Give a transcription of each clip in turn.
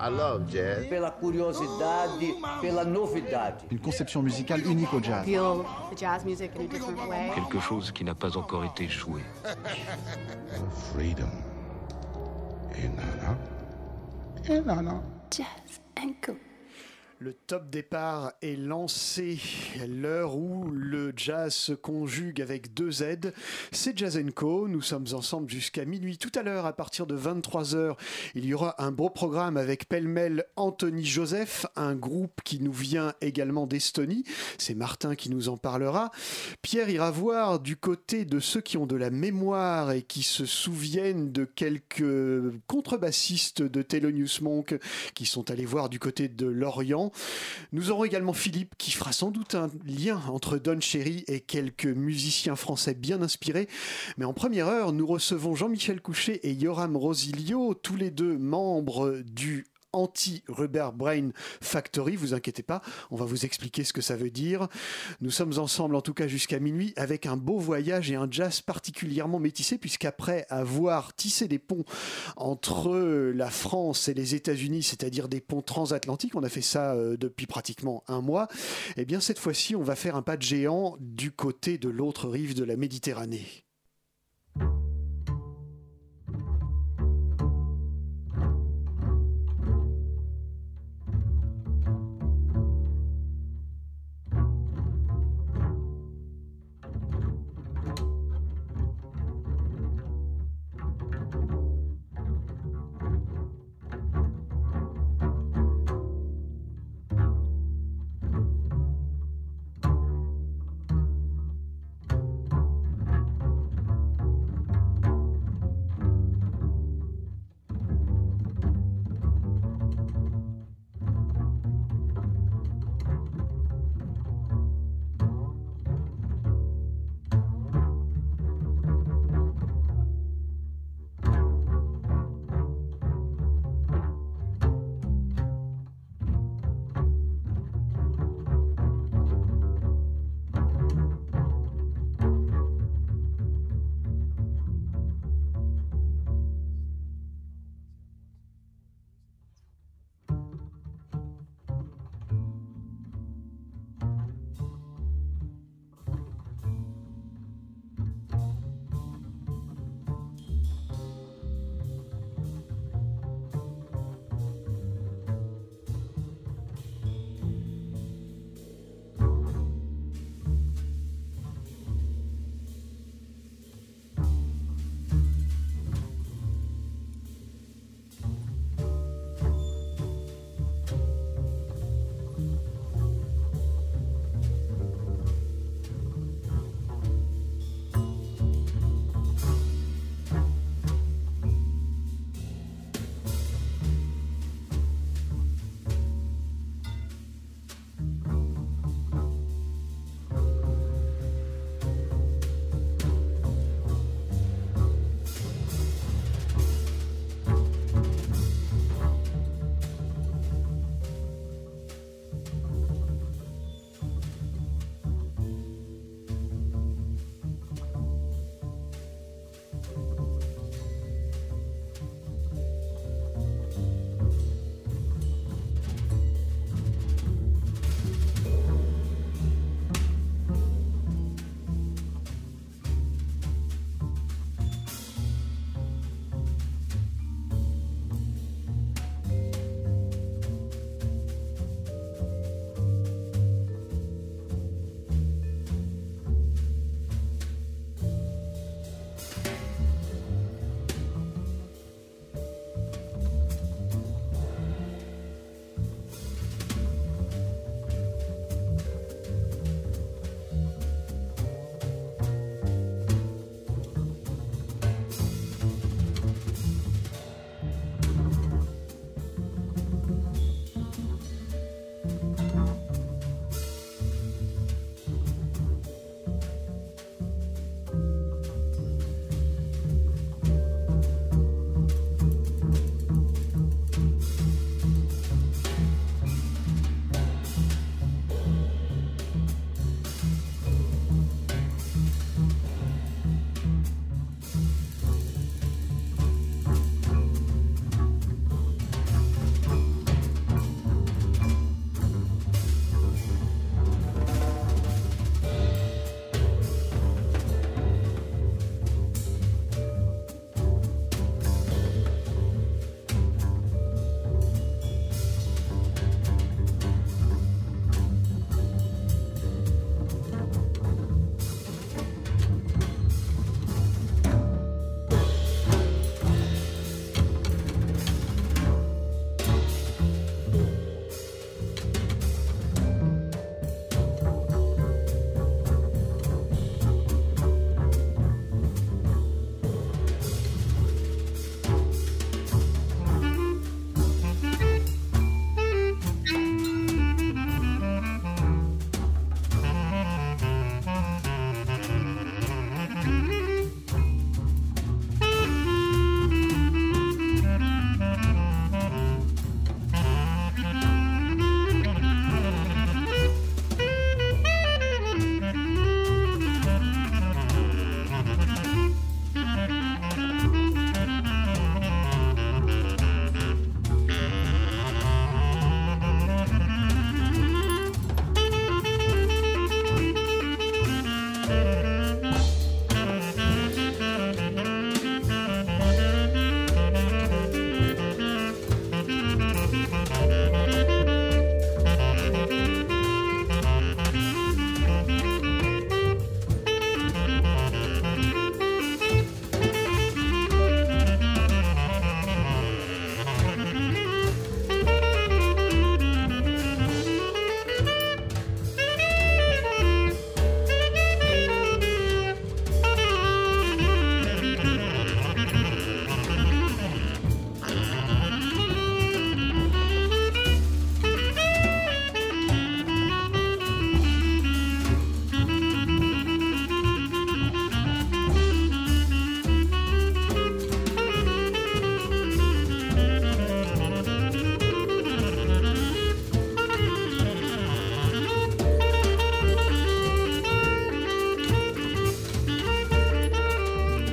I love jazz. Une conception musicale unique au jazz. feel the jazz music in a different way. Quelque chose qui n'a pas encore été Co. Le top départ est lancé. L'heure où le jazz se conjugue avec deux Z, c'est Jazz Co. Nous sommes ensemble jusqu'à minuit. Tout à l'heure, à partir de 23h, il y aura un beau programme avec pêle-mêle Anthony Joseph, un groupe qui nous vient également d'Estonie. C'est Martin qui nous en parlera. Pierre ira voir du côté de ceux qui ont de la mémoire et qui se souviennent de quelques contrebassistes de Thelonious Monk qui sont allés voir du côté de Lorient. Nous aurons également Philippe qui fera sans doute un lien entre Don Cherry et quelques musiciens français bien inspirés. Mais en première heure, nous recevons Jean-Michel Couchet et Yoram Rosilio, tous les deux membres du anti-Rubber Brain Factory. Vous inquiétez pas, on va vous expliquer ce que ça veut dire. Nous sommes ensemble en tout cas jusqu'à minuit avec un beau voyage et un jazz particulièrement métissé puisqu'après avoir tissé des ponts entre la France et les États-Unis, c'est-à-dire des ponts transatlantiques, on a fait ça euh, depuis pratiquement un mois, et bien cette fois-ci on va faire un pas de géant du côté de l'autre rive de la Méditerranée.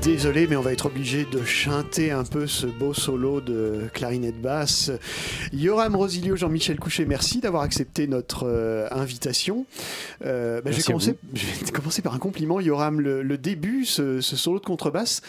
Désolé, mais on va être obligé de chanter un peu ce beau solo de clarinette basse. Yoram Rosilio, Jean-Michel Couchet, merci d'avoir accepté notre euh, invitation. Euh, bah, je, vais commencer, je vais commencer par un compliment. Yoram, le, le début, ce, ce solo de contrebasse,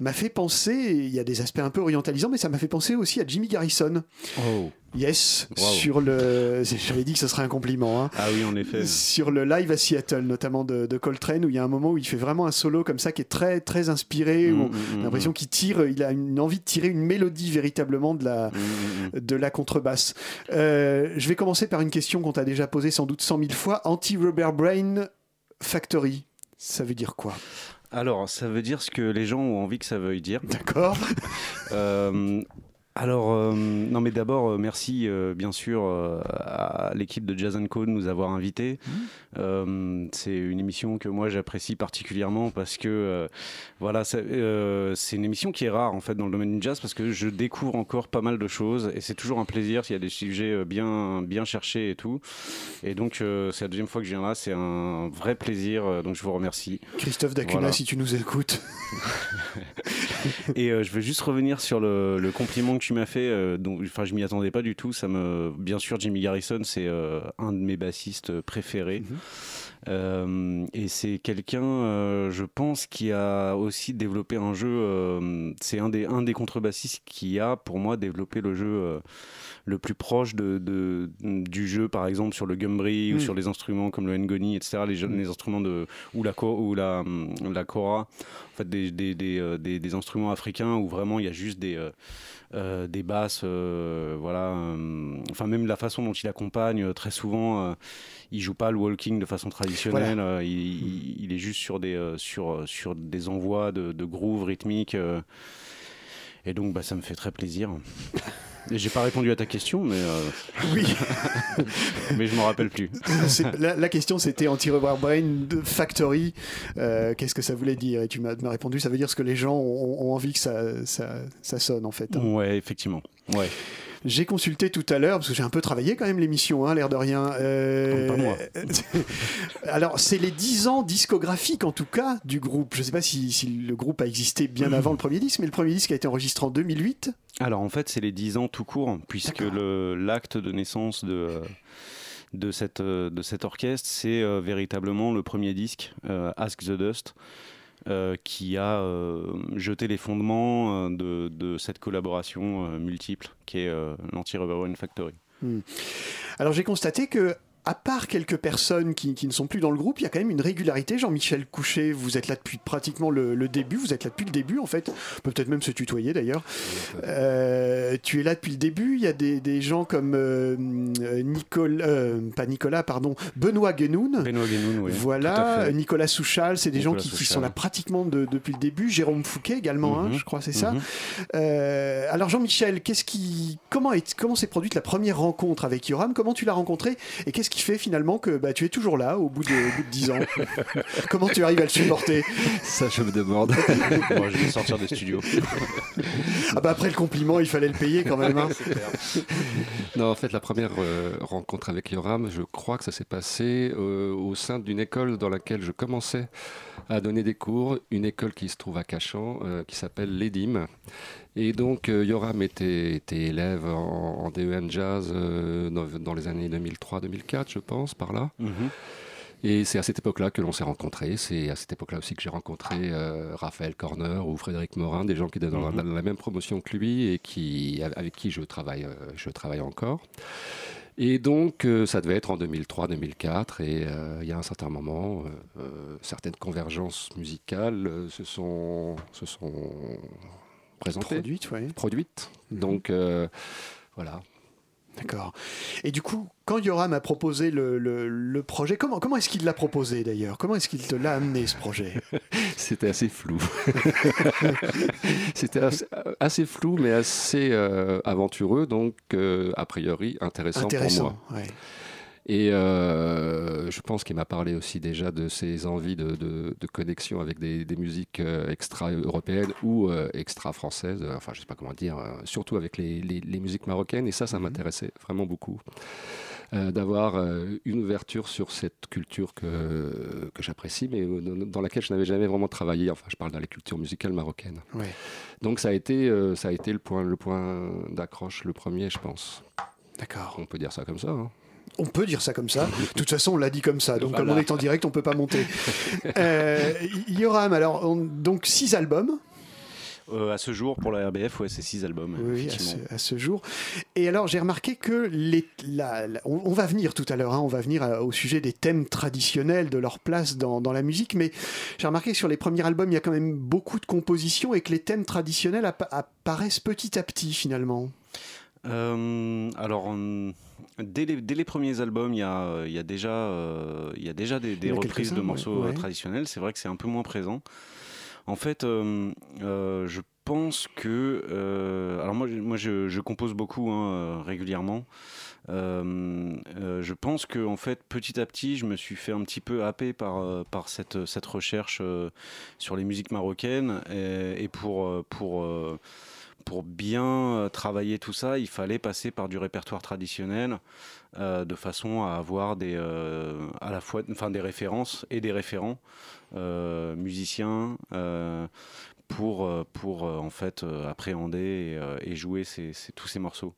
m'a fait penser, il y a des aspects un peu orientalisants, mais ça m'a fait penser aussi à Jimmy Garrison. Oh. Yes, Wow. sur le. J'avais dit que ce serait un compliment. hein. Ah oui, en effet. Sur le live à Seattle, notamment de, de Coltrane, où il y a un moment où il fait vraiment un solo comme ça qui est très très inspiré, où Mm, on mm, a mm, l'impression qu'il tire, il a une envie de tirer une mélodie véritablement de la, de la contrebasse. Euh, je vais commencer par une question qu'on t'a déjà posée sans doute cent mille fois. Anti-Rubber Brain Factory, ça veut dire quoi? Alors, ça veut dire ce que les gens ont envie que ça veuille dire. D'accord Euh, alors, euh, non, mais d'abord, euh, merci euh, bien sûr à l'équipe de Jazz Co de nous avoir invités. Euh, c'est une émission que moi j'apprécie particulièrement parce que voilà, c'est une émission qui est rare en fait dans le domaine du jazz parce que je découvre encore pas mal de choses et c'est toujours un plaisir s'il y a des sujets bien bien cherchés et tout. Et donc c'est la deuxième fois que je viens là, c'est un vrai plaisir. donc je vous remercie. Christophe Dacuna, Voilà. si tu nous écoutes. Et je veux juste revenir sur le, le compliment que tu m'as fait. euh, enfin, je m'y attendais pas du tout. Ça me, bien sûr, Jimmy Garrison, c'est euh, un de mes bassistes préférés. Euh, et c'est quelqu'un, euh, je pense, qui a aussi développé un jeu. c'est un des, un des contrebassistes qui a, pour moi, développé le jeu le plus proche de, de- du jeu, par exemple, sur le Gumbri Mm. ou sur les instruments comme le Ngoni, etc. Les, jeux- les instruments de. ou la, ou la, la Kora. En fait, des, des, des, des- des instruments africains où vraiment il y a juste des. Euh, des basses, euh, voilà. euh, enfin, même la façon dont il accompagne, euh, très souvent, euh, il joue pas le walking de façon traditionnelle. euh, il, il- il est juste sur des, euh, sur, sur des envois de, de groove rythmique. Et donc, bah, ça me fait très plaisir. J'ai pas répondu à ta question, mais, euh, Oui, mais je m'en rappelle plus. la, la question c'était Anti-Rubber Brain de Factory. Euh, Qu'est-ce que ça voulait dire? Et tu m'as m'as répondu, ça veut dire ce que les gens ont, ont envie que ça, ça, ça sonne en fait. hein. Ouais, effectivement. Ouais. J'ai consulté tout à l'heure, parce que j'ai un peu travaillé quand même l'émission, hein, l'air de rien. Euh, pas moi. Alors, c'est les 10 ans discographiques, en tout cas, du groupe. Je ne sais pas si, si le groupe a existé bien avant le premier disque, mais le premier disque a été enregistré en 2008. Alors en fait, c'est les 10 ans tout court, puisque l'acte de naissance de, euh, de, cette, euh, de cet orchestre, c'est euh, véritablement le premier disque, euh, Ask the Dust, euh, qui a euh, jeté les fondements euh, de, cette collaboration multiple, qui est l'Anti-Rubber Factory. Alors, j'ai constaté que. À part quelques personnes qui, qui ne sont plus dans le groupe, il y a quand même une régularité. Jean-Michel Couchet, vous êtes là depuis pratiquement le, le début. Vous êtes là depuis le début, en fait. On peut peut-être même se tutoyer, d'ailleurs. Euh, tu es là depuis le début. Il y a des, des gens comme euh, Nicolas, euh, pas Nicolas, pardon, Benoît Guénoun. Benoît Guénoun, oui. Voilà. Nicolas Souchal, c'est des gens qui, sont là pratiquement de- depuis le début. Jérôme Fouquet également, hein, Mhm. je crois, c'est ça. Mhm. Euh, alors Jean-Michel, qu'est-ce qui, comment s'est produite la première rencontre avec Yoram? Comment tu l'as rencontré et qu'est-ce qui fait finalement que bah, tu es toujours là au bout de, au bout de 10 ans Comment tu arrives à le supporter? Ça, je me demande. Moi, je vais sortir des studios. ah bah Après le compliment, il fallait le payer quand même. hein. Non, en fait, la première euh, rencontre avec Yoram, je crois que ça s'est passé euh, au sein d'une école dans laquelle je commençais à donner des cours, une école qui se trouve à Cachan, euh, qui s'appelle l'EDIM. Et donc, euh, Yoram était, était élève en, en DEN Jazz euh, dans, dans les années 2003-2004, je pense, par là. Mhm. Et c'est à cette époque-là que l'on s'est rencontrés. C'est à cette époque-là aussi que j'ai rencontré euh, Raphaël Corner ou Frédéric Morin, des gens qui étaient dans, la, Mhm. dans la même promotion que lui et qui, avec qui je travaille, euh, je travaille encore. Et donc, euh, ça devait être en 2003-2004. Et il y a un certain moment, certaines convergences musicales se, sont, se sont présentées, Produite, ouais. produites. Mhm. Donc, voilà. D'accord. Et du coup, quand Yoram a proposé le, le- le projet, comment, comment est-ce qu'il l'a proposé d'ailleurs? Comment est-ce qu'il te l'a amené ce projet? C'était assez flou. C'était assez, assez flou, mais assez euh, aventureux, donc euh, a priori intéressant, pour moi. ouais. Et euh, je pense qu'il m'a parlé aussi déjà de ses envies de, de- de connexion avec des, des musiques euh, extra-européennes ou euh, extra-françaises, enfin je sais pas comment dire, surtout avec les, les- les musiques marocaines. Et ça, ça m'intéressait vraiment beaucoup. Euh, d'avoir euh, une ouverture sur cette culture que, que j'apprécie, mais euh, dans- dans laquelle je n'avais jamais vraiment travaillé. Enfin, je parle de la culture musicale marocaine. Ouais. Donc ça a été, ça a été le point, le point d'accroche, le premier, je pense. D'accord. On peut dire ça comme ça. hein. On peut dire ça comme ça. De toute façon, on l'a dit comme ça. Donc, comme on est en direct, on peut pas monter. Euh, Yoram, alors, on- donc six albums. Euh, à ce jour, pour la RBF, ouais, c'est six albums. Oui, à ce, à ce jour. Et alors, j'ai remarqué que les, la- la- on, on va venir tout à l'heure, hein, on va venir à- au sujet des thèmes traditionnels, de leur place dans, dans la musique, mais j'ai remarqué que sur les premiers albums, il y a quand même beaucoup de compositions et que les thèmes traditionnels appa- apparaissent petit à petit finalement. Euh, alors, hum, dès les, dès les premiers albums, il y a, euh, il y a déjà, euh, il y a déjà des, a reprises de morceaux ouais. euh, Ouais. traditionnels. C'est vrai que c'est un peu moins présent. En fait, euh, euh, je pense que. alors, moi, je- moi je, je compose beaucoup hein, régulièrement. Je pense que en fait petit à petit je me suis fait un petit peu happer par, par cette, cette recherche sur les musiques marocaines et, et pour, pour, pour bien euh, travailler tout ça il fallait passer par du répertoire traditionnel euh, de façon à avoir des, euh, à la fois enfin, des références et des référents musiciens pour, pour en fait appréhender et, jouer tous ces morceaux.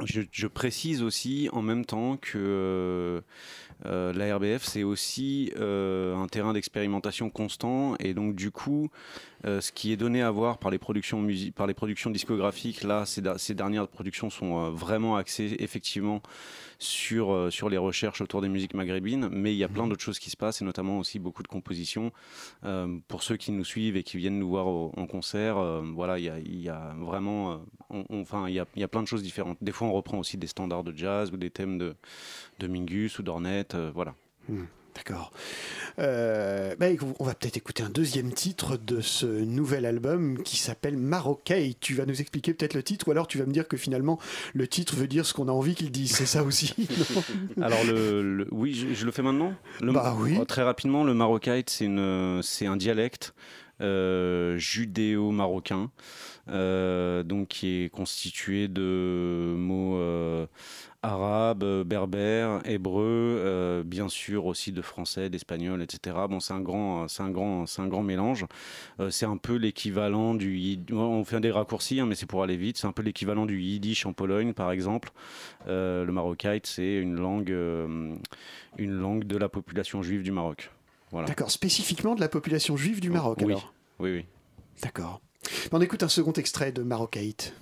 Je, précise aussi en même temps que euh, la RBF c'est aussi un terrain d'expérimentation constant et donc du coup euh, ce qui est donné à voir par les productions par les productions discographiques là ces, dernières productions sont euh, vraiment axées effectivement sur, euh, sur les recherches autour des musiques maghrébines mais il y a plein d'autres choses qui se passent et notamment aussi beaucoup de compositions pour ceux qui nous suivent et qui viennent nous voir au- en concert, voilà, il y a, il y a vraiment, on- on- enfin, il y a, y a plein de choses différentes. Des fois, on reprend aussi des standards de jazz ou des thèmes de, de Mingus ou d'Ornette, voilà. D'accord. Euh, bah, on va peut-être écouter un deuxième titre de ce nouvel album qui s'appelle Marocain. Tu vas nous expliquer peut-être le titre ou alors tu vas me dire que finalement le titre veut dire ce qu'on a envie qu'il dise. C'est ça aussi? Alors, le, le- oui, je, je le fais maintenant? Le- Bah oui. euh, Très rapidement, le une, c'est un dialecte euh, judéo-marocain, euh, donc qui est constitué de mots euh, arabes, berbères, hébreux, euh, bien sûr aussi de français, d'espagnol, etc. Bon, c'est un grand, c'est un grand, c'est un grand mélange. Euh, c'est un peu l'équivalent du, on fait des raccourcis, hein, mais c'est pour aller vite. C'est un peu l'équivalent du yiddish en Pologne, par exemple. Le marocaïte, c'est une langue, une langue de la population juive du Maroc. Voilà. D'accord, spécifiquement de la population juive du Maroc Oui, alors. oui, oui. D'accord. On écoute un second extrait de Marocaïte.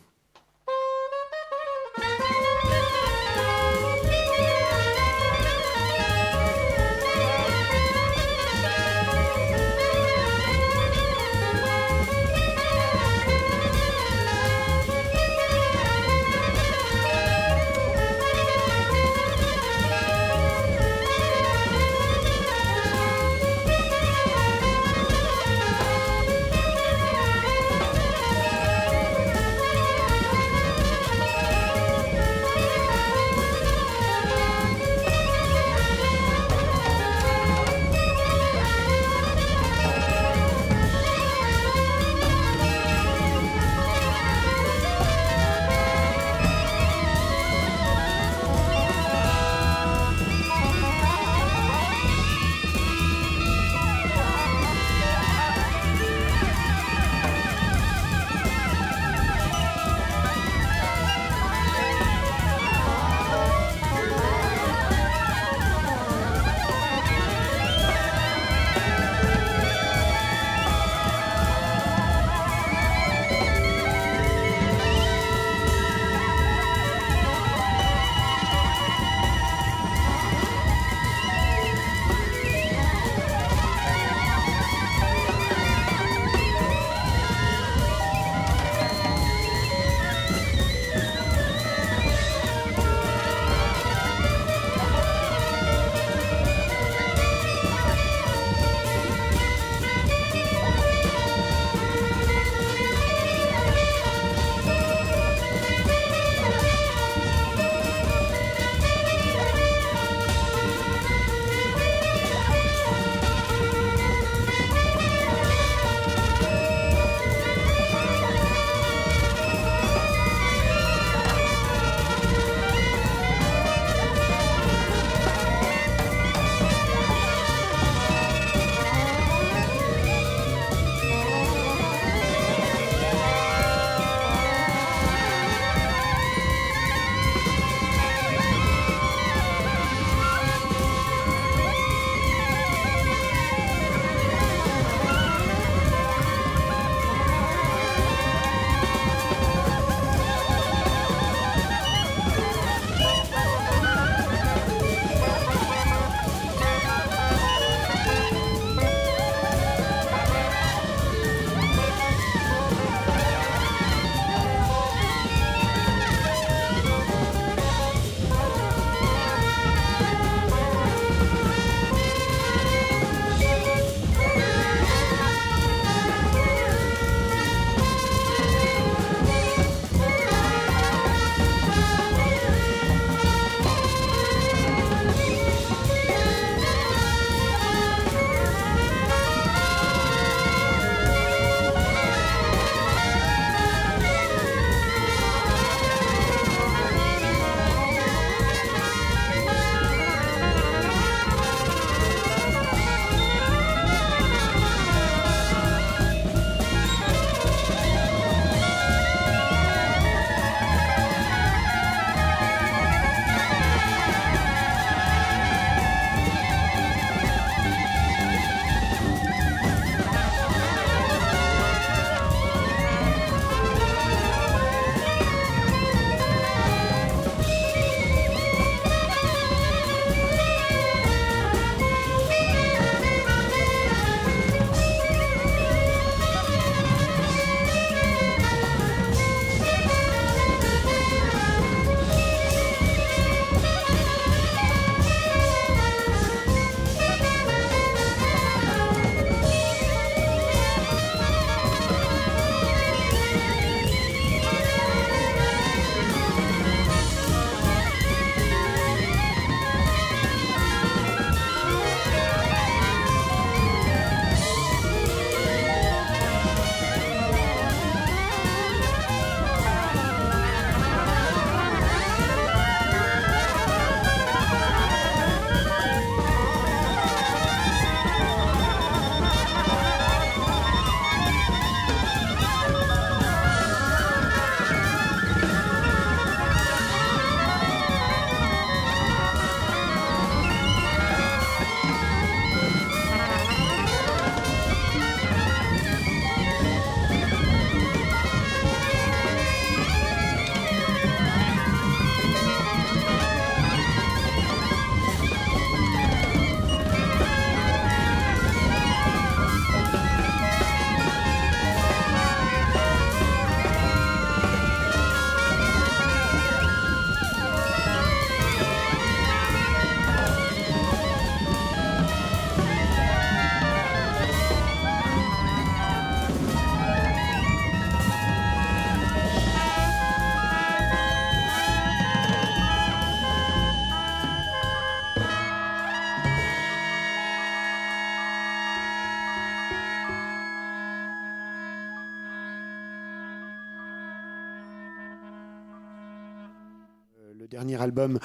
Album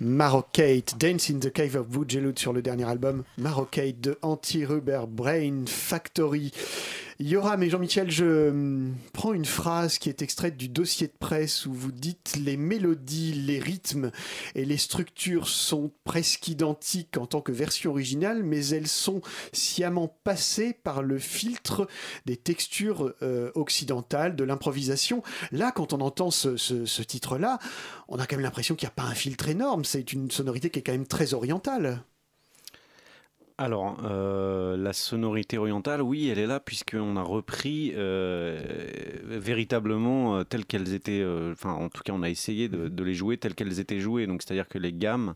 Marocate, Dance in the Cave of Bujelud sur le dernier album Marocate de Anti-Rubber Brain Factory. Yoram et Jean-Michel, je hum, prends une phrase qui est extraite du dossier de presse où vous dites les mélodies, les rythmes et les structures sont presque identiques en tant que version originale, mais elles sont sciemment passées par le filtre des textures euh, occidentales, de l'improvisation. Là, quand on entend ce titre-là, on a quand même l'impression qu'il n'y a pas un filtre énorme, c'est une sonorité qui est quand même très orientale. Alors, euh, la sonorité orientale, oui, elle est là, puisqu'on a repris euh, véritablement euh, telles qu'elles étaient, enfin, en tout cas, on a essayé de, les jouer telles qu'elles étaient jouées. Donc, c'est-à-dire que les gammes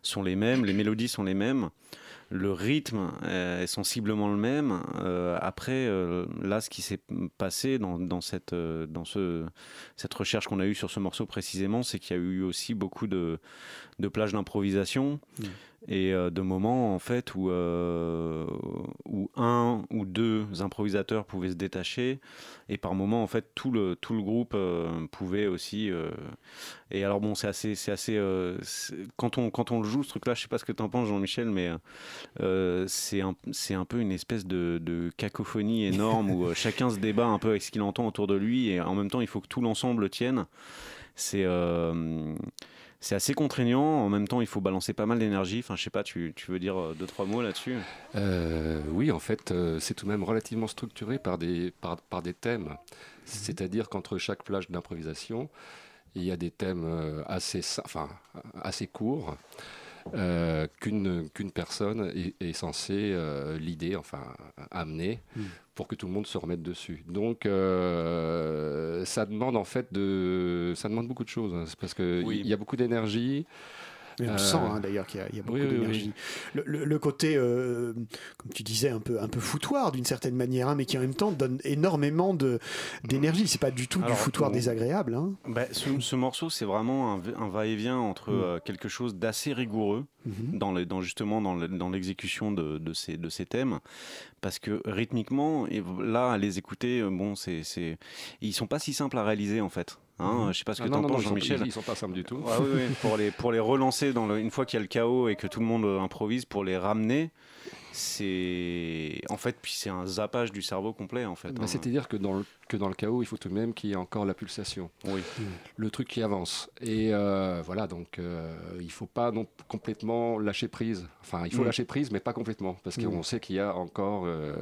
sont les mêmes, les mélodies sont les mêmes, le rythme est sensiblement le même. Après, là, ce qui s'est passé dans, cette, recherche qu'on a eue sur ce morceau précisément, c'est qu'il y a eu aussi beaucoup de, de plages d'improvisation et euh, de moments en fait où, euh, où un ou deux improvisateurs pouvaient se détacher. Et par moments en fait tout le, tout le groupe euh, pouvait aussi et alors bon c'est assez c'est assez quand on quand on le joue ce truc là je sais pas ce que tu en penses Jean-Michel mais c'est un c'est un peu une espèce de, de cacophonie énorme où chacun se débat un peu avec ce qu'il entend autour de lui. Et en même temps il faut que tout l'ensemble tienne. C'est c'est assez contraignant. En même temps, il faut balancer pas mal d'énergie. Enfin, je sais pas, tu, tu veux dire euh, deux, trois mots là-dessus? Euh, oui, en fait, euh, c'est tout de même relativement structuré par des, par, par des thèmes. Mhm. C'est-à-dire qu'entre chaque plage d'improvisation, il y a des thèmes assez, enfin, assez courts euh, qu'une qu'une personne est, est censée euh, l'idée, enfin, amener Mm. pour que tout le monde se remette dessus. Donc, euh, ça demande en fait de, ça demande beaucoup de choses. hein. Parce qu'il Oui. il y a beaucoup d'énergie. Mais on Euh, sent hein, d'ailleurs qu'il y a, il y a beaucoup oui, oui, d'énergie. Le, le- le côté, euh, comme tu disais, un peu, un peu foutoir d'une certaine manière, hein, mais qui en même temps donne énormément d'énergie. C'est pas du tout du foutoir désagréable. hein. Bah, ce, ce morceau, c'est vraiment un, va-et-vient entre Mm. euh, quelque chose d'assez rigoureux, Mhm. dans, justement dans, le- dans l'exécution de, de ces, de ces thèmes, parce que rythmiquement, et là, à les écouter, bon, c'est, ils sont pas si simples à réaliser en fait. Hein, Mhm. Je sais pas ce que Ah tu non, en penses, Jean-Michel. Ils, ils sont pas simples du tout. Ouais, oui, oui. Pour, les, pour les relancer, dans le, une fois qu'il y a le chaos et que tout le monde euh, improvise, pour les ramener, c'est. En fait, puis c'est un zappage du cerveau complet, en fait. Bah, hein. C'est-à-dire que dans, le, que dans le chaos, il faut tout de même qu'il y ait encore la pulsation, Oui. le truc qui avance. Et euh, voilà, donc euh, il ne faut pas non complètement lâcher prise. Enfin, il faut Mm. lâcher prise, mais pas complètement, parce Mm. qu'on sait qu'il y a encore euh,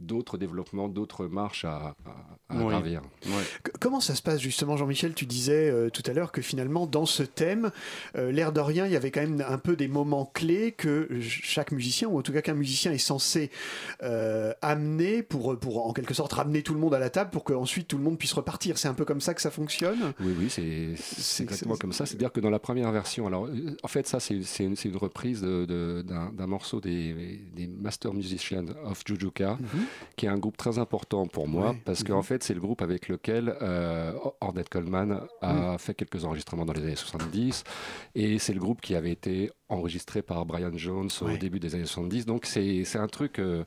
d'autres développements, d'autres marches à, à- à Oui. gravir. Ouais. Comment ça se passe justement, Jean-Michel? Tu disais euh, tout à l'heure que finalement, dans ce thème, euh, l'air de rien, il y avait quand même un peu des moments clés que chaque musicien, ou en tout cas qu'un musicien est censé euh, amener pour, pour en quelque sorte ramener tout le monde à la table pour qu'ensuite tout le monde puisse repartir. C'est un peu comme ça que ça fonctionne? Oui, oui, c'est exactement c'est- comme ça. C'est-à-dire que dans la première version, alors en fait, ça c'est c'est une, c'est une reprise de- de- d'un morceau des, des Master Musicians of Jujuka, Mhm. Qui est un groupe très important pour moi, parce mhm. qu'en fait, c'est le groupe avec lequel euh, Ornette Coleman a fait quelques enregistrements dans les années 70, et c'est le groupe qui avait été enregistré par Brian Jones au début des années 70. Donc c'est un truc... euh,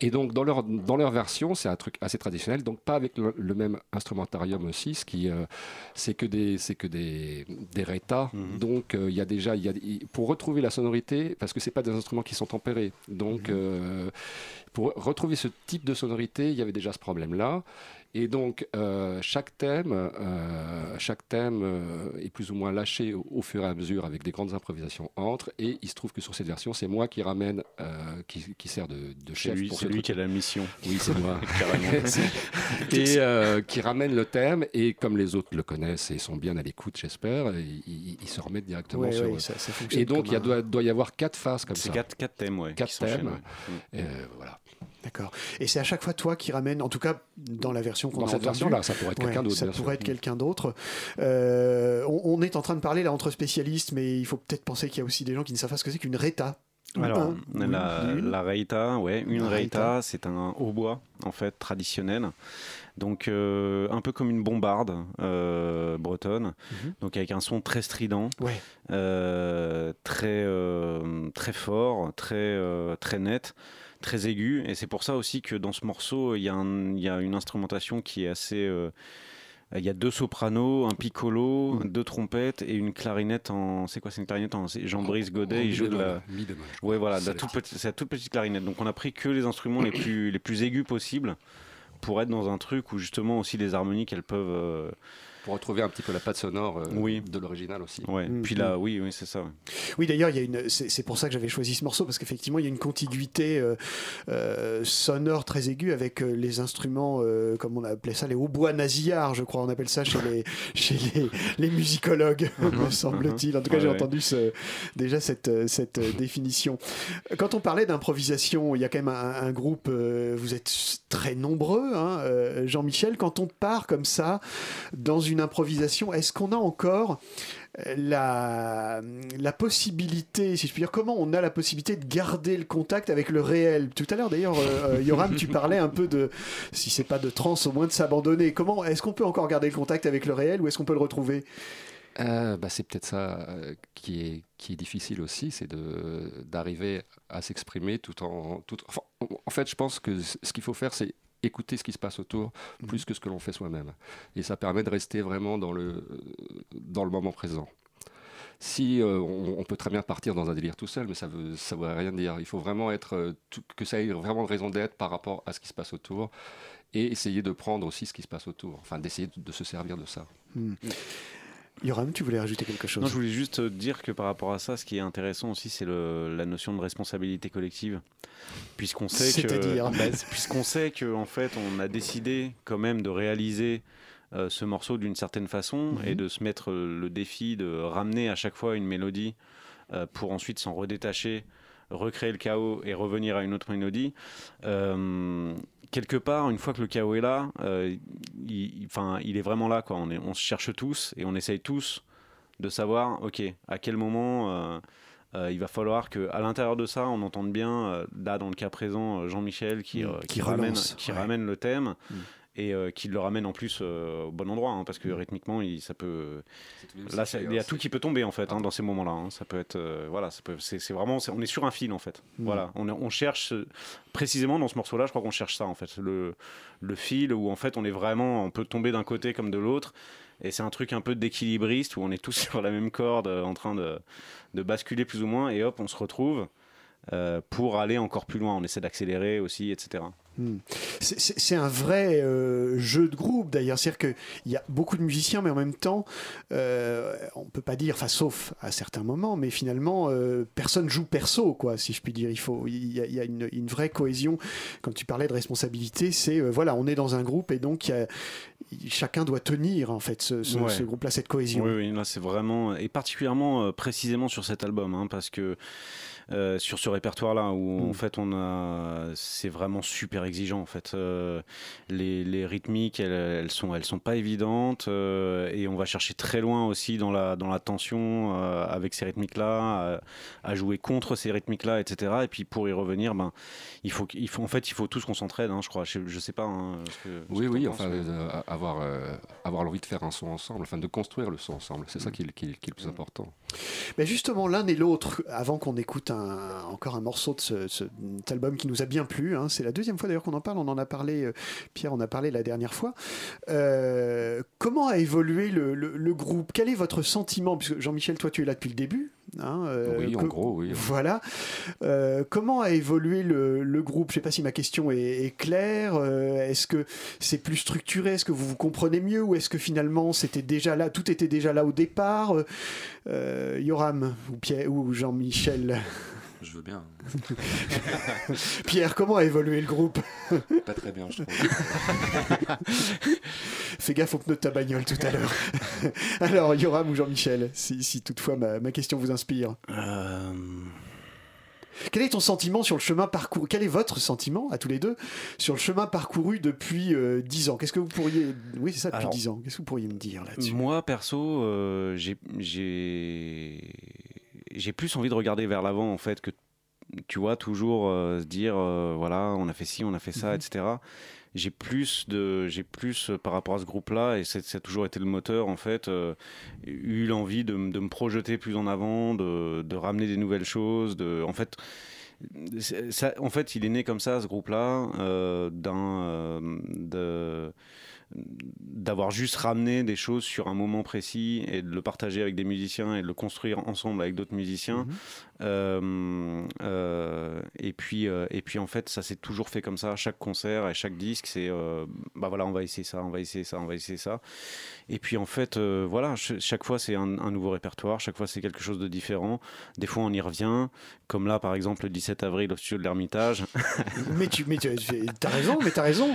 et donc dans leur, dans leur version, c'est un truc assez traditionnel, donc pas avec le, le même instrumentarium aussi, ce qui... euh, c'est que des que des des rétas Mhm. donc euh, il y a déjà y a pour retrouver la sonorité parce que c'est pas des instruments qui sont tempérés donc euh, pour retrouver ce type de sonorité il y avait déjà ce problème là et donc euh, chaque thème euh, chaque thème euh, est plus ou moins lâché au, au fur et à mesure avec des grandes improvisations entre et il se trouve que sur cette version c'est moi qui ramène euh, qui, qui sert de, de C'est chef lui, pour c'est ce lui truc. qui a la mission. oui c'est moi et euh, qui ramène le thème et comme les autres le connaissent et sont bien à l'écoute j'espère ils, se remettent directement Ouais, sur ouais, ça, et donc il un- doit, doit y avoir quatre phases comme C'est ça quatre, quatre thèmes, ouais. Quatre thèmes. ouais. Euh, voilà D'accord. Et c'est à chaque fois toi qui ramène, en tout cas dans la version qu'on dans a cette entendue, version là ça pourrait être quelqu'un Ouais, d'autre Ça pourrait être quelqu'un d'autre. Euh, on, on est en train de parler là entre spécialistes, mais il faut peut-être penser qu'il y a aussi des gens qui ne savent pas ce que c'est qu'une reta. Alors, Un, la, une, une. la reita, ouais, une La reita. reita, c'est un hautbois en fait traditionnel. Donc euh, un peu comme une bombarde euh, bretonne, Mhm. donc avec un son très strident, Ouais. euh, très euh, très fort, très euh, très net, très aigu. Et c'est pour ça aussi que dans ce morceau, il y, a y une instrumentation qui est assez euh, Il y a deux sopranos, un piccolo, deux trompettes et une clarinette en. C'est quoi C'est une clarinette en. c'est Jean-Brice Godet, il joue de la. Ouais, voilà, de la C'est toute la- petite- c'est la toute petite clarinette. Donc on a pris que les instruments les plus, les plus aigus possibles pour être dans un truc où justement aussi les harmoniques elles peuvent. euh, Pour retrouver un petit peu la patte sonore euh, Oui. de l'original aussi. ouais. Mm, Puis là, oui, oui, c'est ça. ouais. Oui, d'ailleurs, il y a une. C'est pour ça que j'avais choisi ce morceau parce qu'effectivement, il y a une contiguïté euh, euh, sonore très aiguë avec euh, les instruments, euh, comme on appelait ça, les hautbois nasillards, je crois, on appelle ça chez les chez les, les musicologues, me semble-t-il. En tout cas, Ouais, j'ai ouais. entendu ce- déjà cette cette définition. Quand on parlait d'improvisation, il y a quand même un, un groupe. euh, vous êtes très nombreux, hein, euh, Jean-Michel. Quand on part comme ça dans une improvisation, est-ce qu'on a encore la, la possibilité, si je puis dire, comment on a la possibilité de garder le contact avec le réel? Tout à l'heure, d'ailleurs, euh, euh, Yoram, tu parlais un peu de, si c'est pas de transe, au moins de s'abandonner. Comment est-ce qu'on peut encore garder le contact avec le réel ou est-ce qu'on peut le retrouver? Euh, bah, c'est peut-être ça euh, qui, est, qui est difficile aussi, c'est d'arriver à s'exprimer tout en... Tout, en- fait, je pense que ce qu'il faut faire, c'est écouter ce qui se passe autour plus que ce que l'on fait soi-même. Et ça permet de rester vraiment dans le, dans le moment présent. Si euh, on, on peut très bien partir dans un délire tout seul, mais ça veut, ça veut rien dire. Il faut vraiment être euh, tout- que ça ait vraiment de raison d'être par rapport à ce qui se passe autour et essayer de prendre aussi ce qui se passe autour. Enfin, d'essayer de, de se servir de ça. Yoram, tu voulais rajouter quelque chose Non, je voulais juste dire que par rapport à ça, ce qui est intéressant aussi, c'est la notion de responsabilité collective. Puisqu'on sait que. Bah, Puisqu'on sait qu'en fait, on a décidé quand même de réaliser euh, ce morceau d'une certaine façon et de se mettre euh, le défi de ramener à chaque fois une mélodie euh, pour ensuite s'en redétacher, recréer le chaos et revenir à une autre mélodie. Euh, quelque part, une fois que le chaos est là, euh, il, enfin, il est vraiment là. Quoi. On, est- on se cherche tous et on essaye tous de savoir, ok, à quel moment euh, euh, il va falloir que, à l'intérieur de ça, on entende bien, là dans le cas présent, Jean-Michel qui, Mm, qui qui, ramène, relance, qui ouais. ramène le thème. Mm. Et euh, qui le ramène en plus euh, au bon endroit, hein, parce que rythmiquement, il, ça peut. Là, ça- il y a tout qui peut tomber en fait hein, dans ces moments-là. hein. Ça peut être, euh, voilà, ça peut, c'est, vraiment, on est sur un fil en fait. Mm. Voilà, on, cherche euh, précisément dans ce morceau-là, je crois qu'on cherche ça en fait, le, le fil où en fait on est vraiment, on peut tomber d'un côté comme de l'autre. Et c'est un truc un peu d'équilibriste où on est tous sur la même corde en train de, de basculer plus ou moins et hop, on se retrouve euh, pour aller encore plus loin. On essaie d'accélérer aussi, etc. Hmm. C'est- un vrai euh, jeu de groupe d'ailleurs, c'est-à-dire qu'il y a beaucoup de musiciens, mais en même temps, euh, on peut pas dire, enfin sauf à certains moments, mais finalement, euh, personne joue perso, quoi, si je puis dire. Il faut, il y a, il y a une, une vraie cohésion. Quand tu parlais de responsabilité, c'est euh, voilà, on est dans un groupe et donc il y a- il- chacun doit tenir en fait ce, ce- Ouais. ce groupe-là, cette cohésion. Oui, oui, là c'est vraiment, et particulièrement euh, précisément sur cet album, hein, parce que euh, sur ce répertoire-là, où Mm. en fait on a, c'est vraiment super exigeant en fait. Euh, les, les rythmiques, elles, elles sont, elles sont pas évidentes, euh, et on va chercher très loin aussi dans la, dans la tension euh, avec ces rythmiques-là, à, à jouer contre ces rythmiques-là, etc. Et puis pour y revenir, ben, il faut, qu'il faut, en fait, il faut tous qu'on s'entraide, hein, je crois. Je, je sais pas. hein, ce que- ce Oui, que oui, enfin, mais- euh, avoir, euh, avoir l'envie de faire un son ensemble, enfin de construire le son ensemble, c'est ça Mm. qui est, qui est- qui est le plus important. Mais justement, l'un et l'autre, avant qu'on écoute encore un morceau de ce, ce- cet album qui nous a bien plu, hein, c'est la deuxième fois d'ailleurs qu'on en parle, on en a parlé, euh, Pierre en a parlé la dernière fois. Euh, comment a évolué le groupe? Quel est votre sentiment? Puisque Jean-Michel, toi tu es là depuis le début. Hein, euh, Oui, en gros, oui. Voilà. Euh, comment a évolué le, le groupe? Je ne sais pas si ma question est, est claire. Euh, est-ce que c'est plus structuré? Est-ce que vous vous comprenez mieux? Ou est-ce que finalement c'était déjà là Tout était déjà là au départ? Yoram ou, Pierre, ou Jean-Michel? Je veux bien. Pierre, comment a évolué le groupe Pas très bien, je trouve. Fais gaffe aux pneus de ta bagnole tout à l'heure. Alors, Yoram ou Jean-Michel, si, si toutefois ma, ma question vous inspire. Euh, Quel est ton sentiment sur le chemin parcouru Quel est votre sentiment, à tous les deux, sur le chemin parcouru depuis euh, 10 ans? Qu'est-ce que vous pourriez... Oui, c'est ça, depuis Alors, 10 ans. Qu'est-ce que vous pourriez me dire là-dessus? Moi, perso, euh, j'ai- j'ai plus envie de regarder vers l'avant, en fait, que tu vois, toujours euh, se dire, euh, voilà, on a fait ci, on a fait ça, Mhm. etc. J'ai plus de, j'ai plus euh, par rapport à ce groupe-là, et c'est- ça a toujours été le moteur, en fait, eu l'envie de, de me projeter plus en avant, de, de ramener des nouvelles choses, de, en fait. ça- en fait, il est né comme ça, ce groupe-là, euh, d'un, de, d'avoir juste ramené des choses sur un moment précis et de le partager avec des musiciens et de le construire ensemble avec d'autres musiciens. Mhm. Euh, euh, et puis euh, et puis en fait ça s'est toujours fait comme ça chaque concert et chaque disque c'est bah voilà on va essayer ça on va essayer ça on va essayer ça et puis en fait euh, voilà ch- chaque fois c'est un, un nouveau répertoire chaque fois c'est quelque chose de différent des fois on y revient comme là par exemple le 17 avril au studio de l'Ermitage Mais tu, mais tu as raison, mais t'as raison.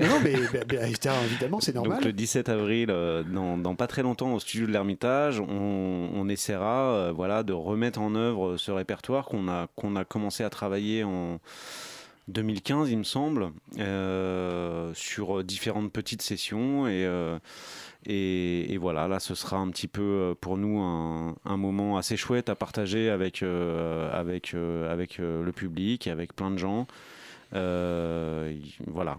Non, non, mais, mais- mais, t'as- évidemment, c'est normal. Donc le 17 avril, euh, dans, dans pas très longtemps, au studio de l'Ermitage, on, on essaiera euh, voilà, de remettre en œuvre ce répertoire qu'on a, qu'on a commencé à travailler en 2015, il me semble, euh, sur différentes petites sessions. Et, euh, et, et voilà, là, ce sera un petit peu euh, pour nous un, un moment assez chouette à partager avec, euh, avec, euh, avec euh, le public, avec plein de gens. Euh, voilà,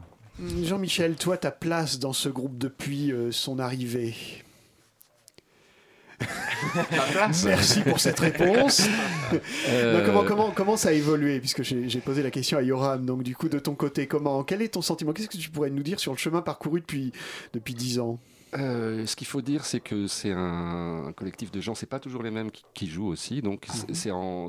Jean-Michel, toi, ta place dans ce groupe depuis euh, son arrivée Merci pour cette réponse. Euh, Non, comment, comment, comment ça a évolué? Puisque j'ai j'ai posé la question à Yoram. Donc, du coup, de ton côté, comment Quel est ton sentiment? Qu'est-ce que tu pourrais nous dire sur le chemin parcouru depuis, depuis 10 ans? Euh, ce qu'il faut dire, c'est que c'est un, un collectif de gens, c'est pas toujours les mêmes qui, qui jouent aussi, donc c'est- c'est en,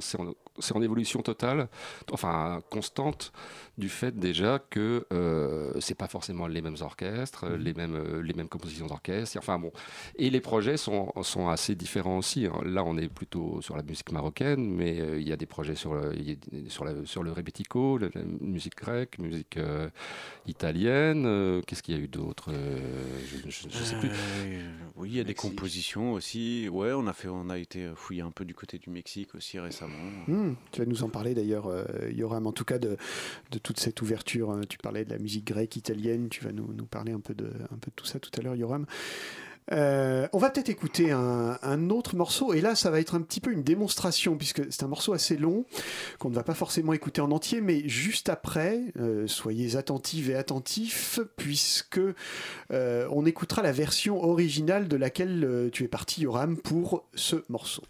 en évolution totale, enfin constante, du fait déjà que euh, c'est pas forcément les mêmes orchestres, les mêmes, euh, les mêmes compositions d'orchestre, enfin bon, et les projets sont, sont assez différents aussi. hein. Là, on est plutôt sur la musique marocaine, mais euh, il y a des projets sur le, sur, la- sur le rebetiko, la, la musique grecque, musique euh, italienne. euh, Qu'est-ce qu'il y a eu d'autre Euh, Je, je- je sais plus. Euh, oui, il y a des compositions aussi. Ouais, on a fait, on a été fouiller un peu du côté du Mexique aussi récemment. Hmm, Tu vas nous en parler d'ailleurs, euh, Yoram, en tout cas de, de toute cette ouverture. hein. Tu parlais de la musique grecque, italienne. Tu vas nous, parler un peu, de, un peu de tout ça tout à l'heure, Yoram. Euh, on va peut-être écouter un, autre morceau, et là ça va être un petit peu une démonstration, puisque c'est un morceau assez long, qu'on ne va pas forcément écouter en entier, mais juste après, euh, soyez attentives et attentifs, puisque euh, on écoutera la version originale de laquelle tu es parti, Yoram, pour ce morceau.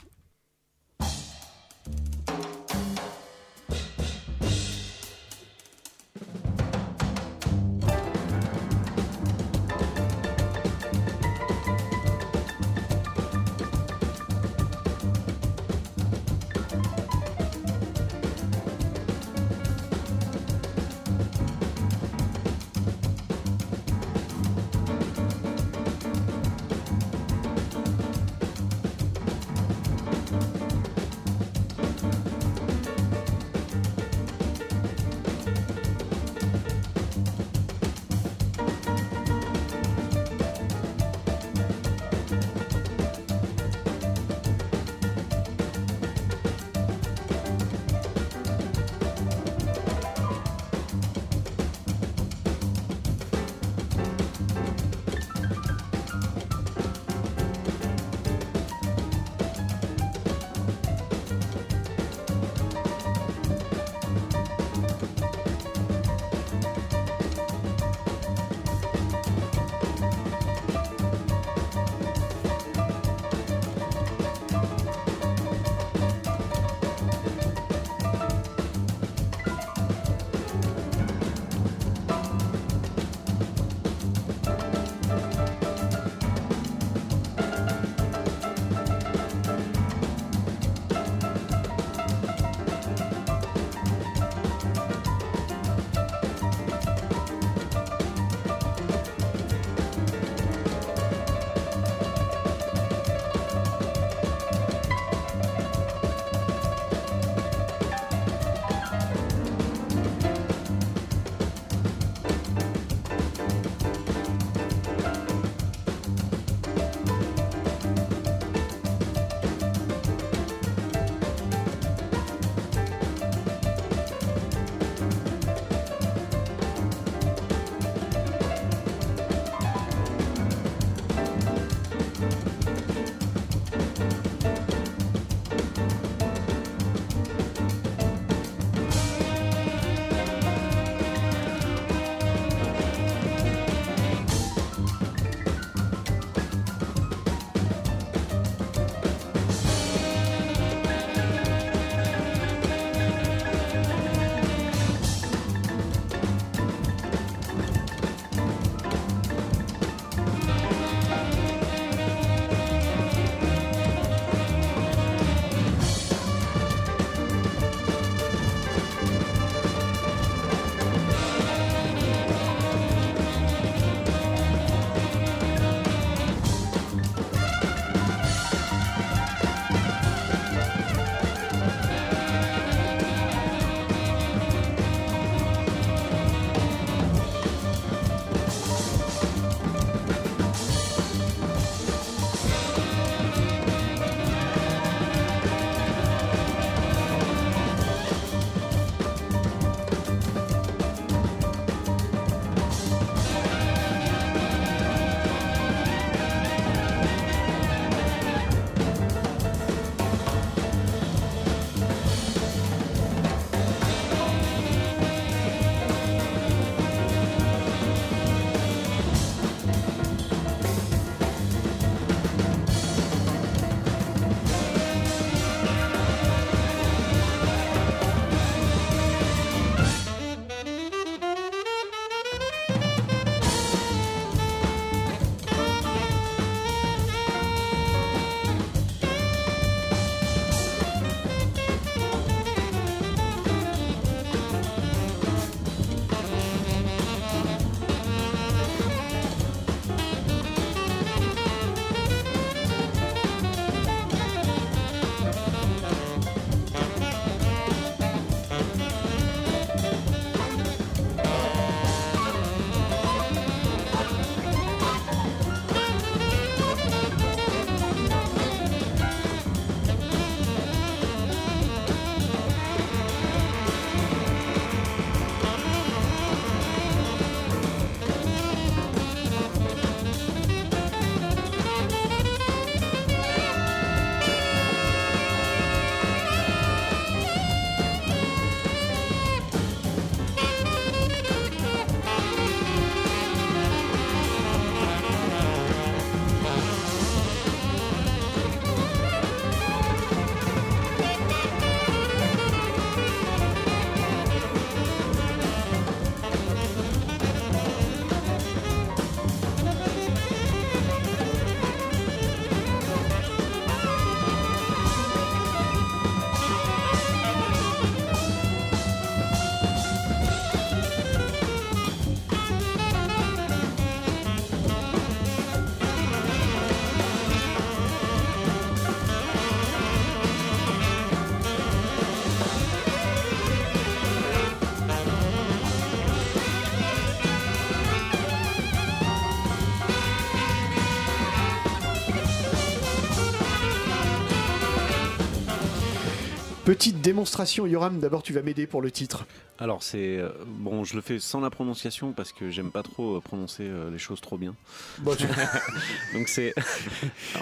Petite démonstration, Yoram, d'abord tu vas m'aider pour le titre. Alors c'est euh, bon, je le fais sans la prononciation parce que j'aime pas trop euh, prononcer euh, les choses trop bien. Bon, tu- Donc c'est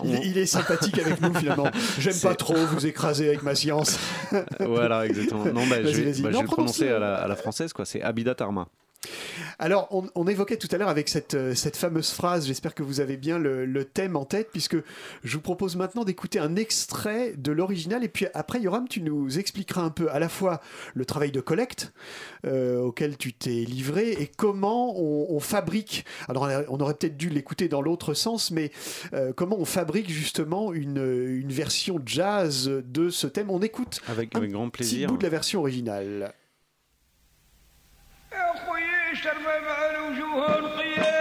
il, il est sympathique avec nous finalement. J'aime pas trop vous écraser avec ma science. voilà exactement. Non bah, je vais, bah, je vais le prononcer à la, à la française quoi. C'est Habitat Arma. Alors, on, évoquait tout à l'heure avec cette, euh, cette fameuse phrase, j'espère que vous avez bien le, thème en tête, puisque je vous propose maintenant d'écouter un extrait de l'original, et puis après, Yoram, tu nous expliqueras un peu à la fois le travail de collecte euh, auquel tu t'es livré, et comment on, fabrique, alors on aurait peut-être dû l'écouter dans l'autre sens, mais euh, comment on fabrique justement une, une, version jazz de ce thème. On écoute avec, grand plaisir. petit bout de la version originale. يشتر مع الوجوه القيام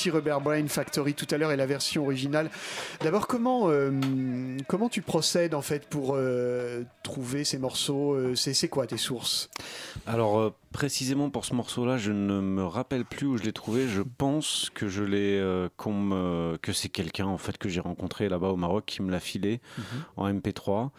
anti-Rubber Brain Factory tout à l'heure et la version originale. D'abord, comment, euh, comment tu procèdes en fait pour euh, trouver ces morceaux euh, C'est quoi tes sources? Alors précisément pour ce morceau-là, je ne me rappelle plus où je l'ai trouvé. Je pense que je l'ai, euh, me- que c'est quelqu'un en fait que j'ai rencontré là-bas au Maroc qui me l'a filé en MP3.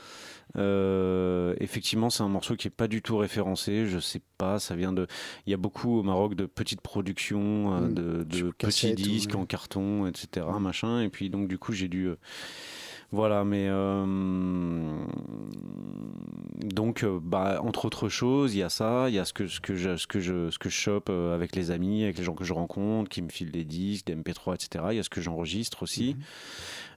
Euh, effectivement, c'est un morceau qui est pas du tout référencé. Je sais pas, ça vient de. Il y a beaucoup au Maroc de petites productions, euh, Mm. de, petits ou- disques en carton, etc. Machin. Et puis donc du coup, j'ai dû. Voilà, mais euh, donc, euh, bah, entre autres choses, il y a ça, il y a ce que, ce que je, ce que je, ce que je chope euh, avec les amis, avec les gens que je rencontre, qui me filent des disques, des MP3, etc. Il y a ce que j'enregistre aussi.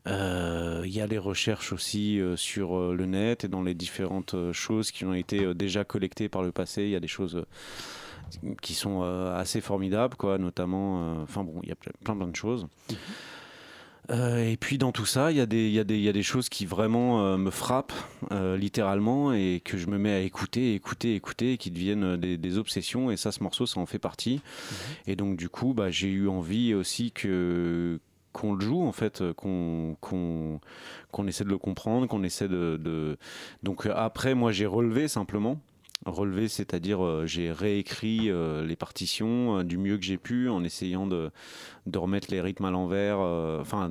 Euh, Il y a les recherches aussi sur le net et dans les différentes choses qui ont été déjà collectées par le passé. Il y a des choses qui sont assez formidables, quoi, notamment. Enfin bon, il y a plein, plein, plein de choses. Euh, et puis dans tout ça, il y, a des- y, y a choses qui vraiment euh, me frappent euh, littéralement et que je me mets à écouter, écouter, écouter, et qui deviennent des, des obsessions. Et ça, ce morceau, ça en fait partie. Et donc du coup, bah, j'ai eu envie aussi que qu'on le joue en fait, qu'on essaie de le comprendre, qu'on essaie de, de... donc après moi j'ai relevé simplement relevé, c'est-à-dire euh, j'ai réécrit euh, les partitions euh, du mieux que j'ai pu en essayant de, de remettre les rythmes à l'envers, enfin